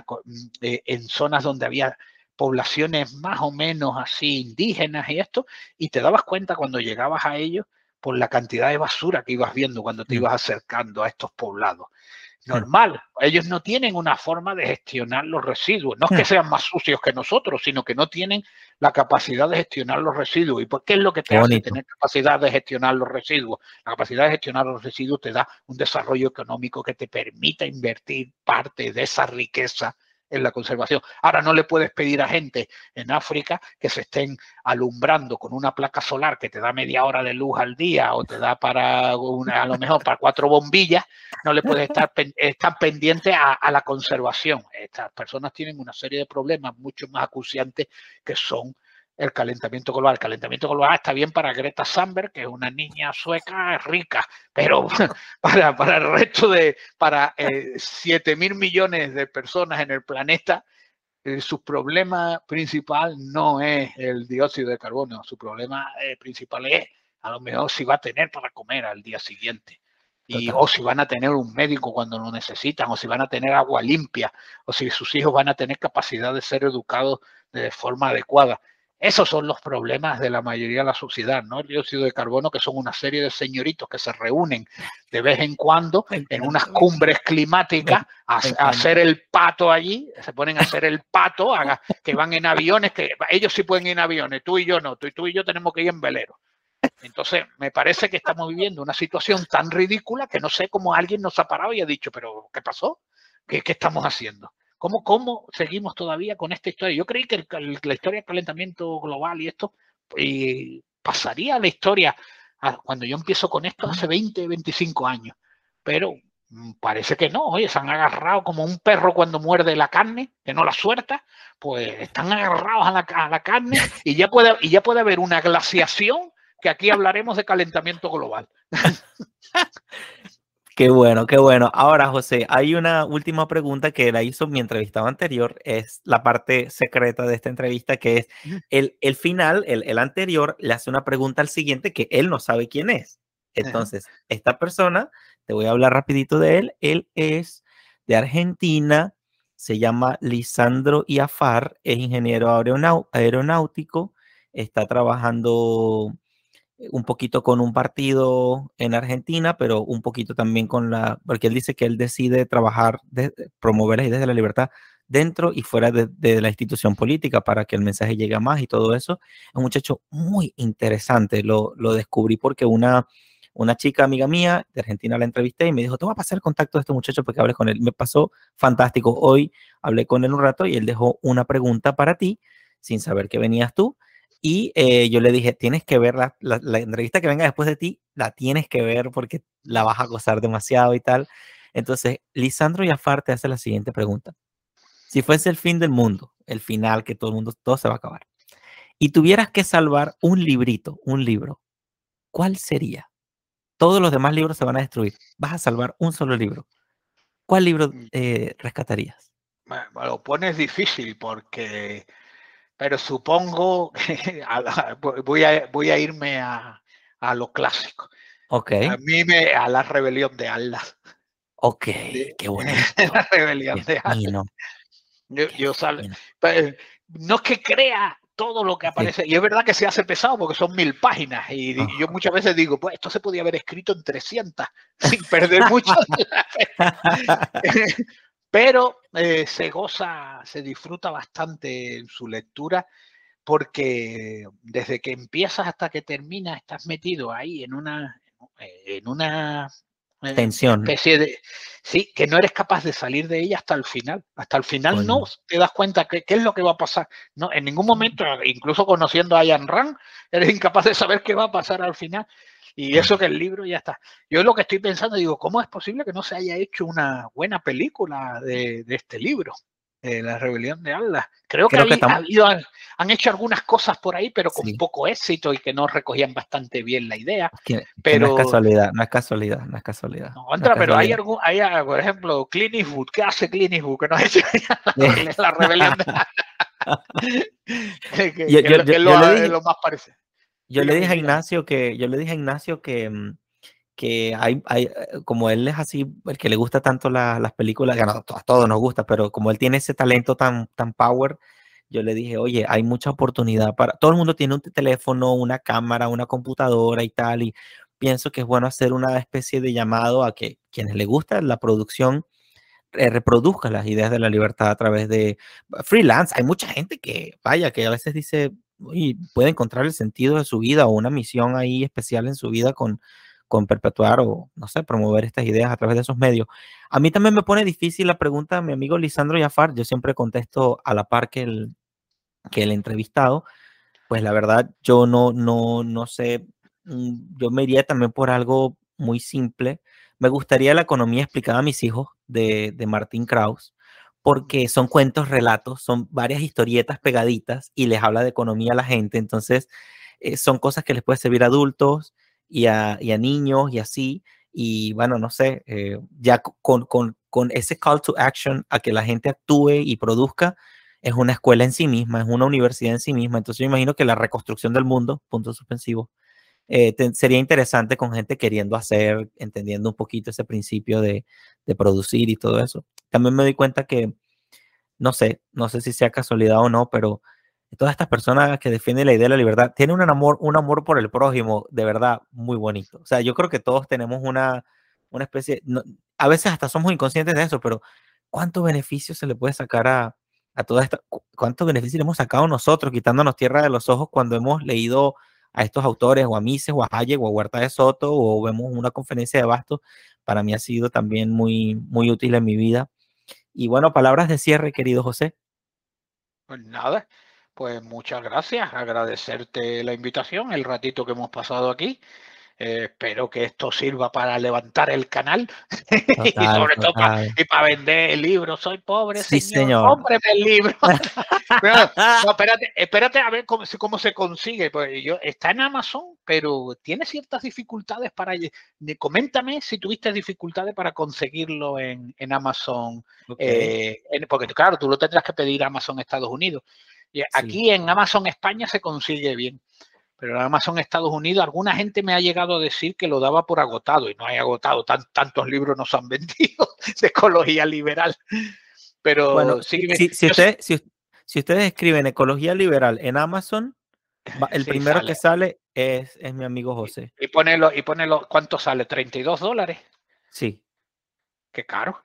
eh, en zonas donde había poblaciones más o menos así indígenas y esto, y te dabas cuenta cuando llegabas a ellos por la cantidad de basura que ibas viendo cuando te ibas acercando a estos poblados. Normal, ellos no tienen una forma de gestionar los residuos. No es que sean más sucios que nosotros, sino que no tienen la capacidad de gestionar los residuos. ¿Y por qué es lo que te hace tener capacidad de gestionar los residuos? La capacidad de gestionar los residuos te da un desarrollo económico que te permita invertir parte de esa riqueza en la conservación. Ahora no le puedes pedir a gente en África que se estén alumbrando con una placa solar que te da media hora de luz al día o te da para una, a lo mejor para cuatro bombillas, no le puedes estar, estar pendiente a, a la conservación. Estas personas tienen una serie de problemas mucho más acuciantes que son el calentamiento global. El calentamiento global está bien para Greta Thunberg, que es una niña sueca rica, pero para, para el resto de, para eh, 7 mil millones de personas en el planeta, eh, su problema principal no es el dióxido de carbono, su problema eh, principal es a lo mejor si va a tener para comer al día siguiente. Y, o si van a tener un médico cuando lo necesitan, o si van a tener agua limpia, o si sus hijos van a tener capacidad de ser educados de forma adecuada. Esos son los problemas de la mayoría de la sociedad, ¿no? El dióxido de carbono, que son una serie de señoritos que se reúnen de vez en cuando en unas cumbres climáticas a, hacer el pato allí, se ponen a hacer el pato, que van en aviones, que ellos sí pueden ir en aviones, tú y yo no, tú y tú y yo tenemos que ir en velero. Entonces, me parece que estamos viviendo una situación tan ridícula que no sé cómo alguien nos ha parado y ha dicho, pero ¿qué pasó? ¿Qué, qué estamos haciendo? ¿Cómo, ¿Cómo seguimos todavía con esta historia? Yo creí que la historia del calentamiento global y esto pasaría a la historia a- cuando yo empiezo con esto hace 20, 25 años. Pero mm, parece que no, oye, se han agarrado como un perro cuando muerde la carne, que no la suelta, pues están agarrados a la, a la carne y ya, puede, y ya puede haber una glaciación que aquí hablaremos de calentamiento global. Qué bueno, qué bueno. Ahora, José, hay una última pregunta que la hizo mi entrevistado anterior, es la parte secreta de esta entrevista, que es el, el final, el, el anterior, le hace una pregunta al siguiente que él no sabe quién es. Entonces, esta persona, te voy a hablar rapidito de él, él es de Argentina, se llama Lisandro Iafar, es ingeniero aeronáutico, está trabajando un poquito con un partido en Argentina, pero un poquito también con la, porque él dice que él decide trabajar, de, promover las ideas de la libertad dentro y fuera de, la institución política para que el mensaje llegue a más y todo eso. Es un muchacho muy interesante, lo, lo descubrí porque una, una chica amiga mía de Argentina la entrevisté y me dijo, te voy a pasar el contacto de este muchacho porque hables con él. Me pasó fantástico. Hoy hablé con él un rato y él dejó una pregunta para ti sin saber que venías tú y eh, yo le dije, tienes que ver la, la, la, entrevista que venga después de ti, la tienes que ver porque la vas a gozar demasiado y tal. Entonces, Lisandro Yafar te hace la siguiente pregunta. Si fuese el fin del mundo, el final que todo el mundo, todo se va a acabar, y tuvieras que salvar un librito, un libro, ¿cuál sería? Todos los demás libros se van a destruir. Vas a salvar un solo libro. ¿Cuál libro Mm. eh, rescatarías? Bueno, lo pones difícil porque pero supongo que a voy, a, voy a irme a, a lo clásico. Ok. A mí me, a la rebelión de Allah. Ok, qué bueno. la rebelión de Allah. Yo, yo sal, pues, no es que crea todo lo que aparece, sí. y es verdad que se hace pesado porque son mil páginas, y, oh. yo muchas veces digo, pues esto se podía haber escrito en 300 sin perder mucho. Pero eh, se goza, se disfruta bastante en su lectura porque desde que empiezas hasta que terminas estás metido ahí en una en una tensión especie de sí que no eres capaz de salir de ella hasta el final. Hasta el final bueno. no te das cuenta qué es lo que va a pasar no en ningún momento incluso conociendo a Ayan Rand eres incapaz de saber qué va a pasar al final y eso que el libro ya está. Yo lo que estoy pensando, digo, ¿cómo es posible que no se haya hecho una buena película de, de este libro? De la rebelión de Allah. Creo, Creo que, que ha habido, han hecho algunas cosas por ahí, pero con sí. poco éxito y que no recogían bastante bien la idea. Que, pero que no es casualidad, no es casualidad, no es casualidad. No, no es pero casualidad. hay algún, hay, por ejemplo, Clint Eastwood. ¿Qué hace Clint Eastwood? Que no ha hecho la, la rebelión de Allah. que, que, yo, yo, que yo, lo, le dije, lo más parece. Yo le dije a Ignacio que, yo le dije a Ignacio que, mm, que hay, hay, como él es así, el que le gusta tanto la, las películas, que no, a todos nos gusta, pero como él tiene ese talento tan, tan power, yo le dije, oye, hay mucha oportunidad para, todo el mundo tiene un teléfono, una cámara, una computadora y tal, y pienso que es bueno hacer una especie de llamado a que quienes le gusta la producción eh, reproduzca las ideas de la libertad a través de freelance. Hay mucha gente que, vaya, que a veces dice, y puede encontrar el sentido de su vida o una misión ahí especial en su vida con, con perpetuar o, no sé, promover estas ideas a través de esos medios. A mí también me pone difícil la pregunta mi amigo Lisandro Jafar, yo siempre contesto a la par que el, que el entrevistado, pues la verdad yo no, no, no sé, mm, yo me iría también por algo muy simple. Me gustaría la economía explicada a mis hijos de, de Martín Kraus porque son cuentos, relatos, son varias historietas pegaditas y les habla de economía a la gente. Entonces, eh, son cosas que les puede servir a adultos y a, niños y así. Y bueno, no sé, eh, ya con, ese call to action a que la gente actúe y produzca, es una escuela en sí misma, es una universidad en sí misma. Entonces, yo imagino que la reconstrucción del mundo, punto suspensivo, eh, te, sería interesante con gente queriendo hacer, entendiendo un poquito ese principio de, de, producir y todo eso. También me doy cuenta que, no sé, no sé si sea casualidad o no, pero todas estas personas que defienden la idea de la libertad tienen un amor, un amor por el prójimo de verdad muy bonito. O sea, yo creo que todos tenemos una, una especie, no, a veces hasta somos inconscientes de eso, pero ¿cuánto beneficio se le puede sacar a, a toda esta, cuántos beneficios le hemos sacado nosotros quitándonos tierra de los ojos cuando hemos leído a estos autores, o a Mises, o a Hayek, o a Huerta de Soto, o vemos una conferencia de Bastos, para mí ha sido también muy, muy útil en mi vida. Y bueno, palabras de cierre, querido José. Pues nada, pues muchas gracias, agradecerte la invitación, el ratito que hemos pasado aquí. Eh, espero que esto sirva para levantar el canal y sobre todo para, y para vender el libro. Soy pobre, sí, señor. Cómpreme el libro. no, espérate, espérate a ver cómo, cómo se consigue. Pues yo, está en Amazon, pero tiene ciertas dificultades para. Coméntame si tuviste dificultades para conseguirlo en, en Amazon. Eh, porque, claro, tú lo tendrás que pedir a Amazon Estados Unidos. Y aquí en Amazon España se consigue bien pero en Amazon Estados Unidos alguna gente me ha llegado a decir que lo daba por agotado y no hay agotado, tan, tantos libros nos han vendido de ecología liberal. Pero bueno, si, si, ustedes escriben ecología liberal en Amazon, el primero que sale es, es, mi amigo José. Y, ponelo, y ponelo, ¿cuánto sale? ¿32 dólares? Sí. Qué caro.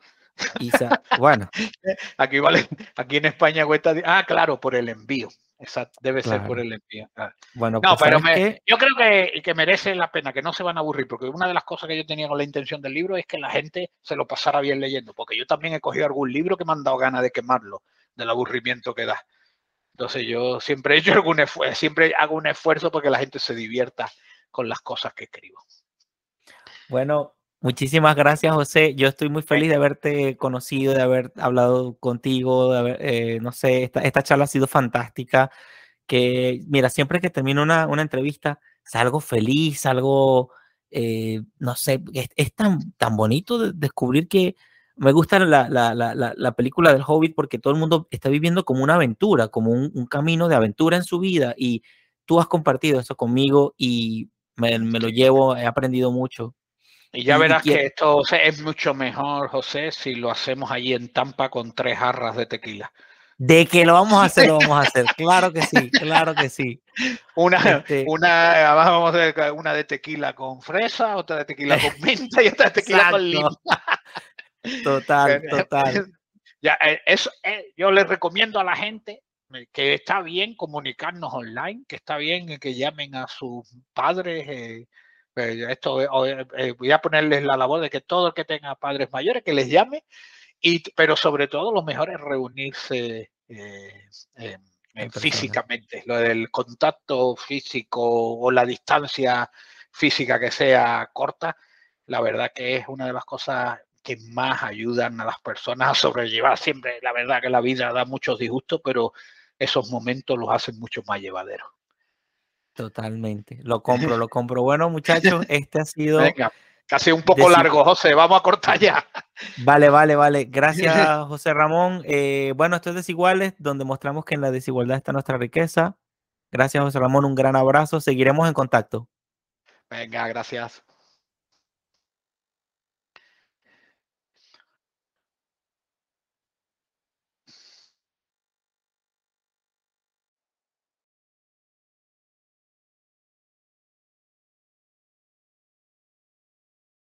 Bueno. Aquí vale, aquí en España cuesta, ah, claro, por el envío. Exacto, debe ser por el envío. Bueno, no, pues, pero yo creo que, que, merece la pena, que no se van a aburrir, porque una de las cosas que yo tenía con la intención del libro es que la gente se lo pasara bien leyendo, porque yo también he cogido algún libro que me han dado ganas de quemarlo, del aburrimiento que da. Entonces yo siempre he hecho algún esfuerzo, siempre hago un esfuerzo porque la gente se divierta con las cosas que escribo. Bueno, Muchísimas gracias, José. Yo estoy muy feliz de haberte conocido, de haber hablado contigo, de haber, eh, no sé, esta, esta, charla ha sido fantástica. Que, mira, siempre que termino una, una entrevista, salgo feliz, salgo, eh, no sé, es, tan, tan bonito descubrir que me gusta la, la, la, la, película del Hobbit porque todo el mundo está viviendo como una aventura, como un, un, camino de aventura en su vida y tú has compartido eso conmigo y me, me lo llevo, he aprendido mucho y ya verás que esto es mucho mejor, José, si lo hacemos allí en Tampa con tres jarras de tequila. De que lo vamos a hacer, lo vamos a hacer. Claro que sí, claro que sí. Una, este una, vamos a una de tequila con fresa, otra de tequila con menta y otra de tequila con limón. Total, total. Ya, eh, eso, eh, yo les recomiendo a la gente que está bien comunicarnos online, que está bien que llamen a sus padres, eh, esto eh, eh, voy a ponerles la labor de que todo el que tenga padres mayores que les llame y pero sobre todo lo mejor es reunirse eh, físicamente lo del contacto físico o la distancia física que sea corta la verdad que es una de las cosas que más ayudan a las personas a sobrellevar. Siempre la verdad que la vida da muchos disgustos pero esos momentos los hacen mucho más llevaderos Totalmente, lo compro, lo compro. Bueno, muchachos, este ha sido... Venga, casi un poco largo, José, vamos a cortar ya. Vale, vale, vale. Gracias, José Ramón. Eh, bueno, esto es Desiguales, donde mostramos que en la desigualdad está nuestra riqueza. Gracias, José Ramón, un gran abrazo. Seguiremos en contacto. Venga, gracias.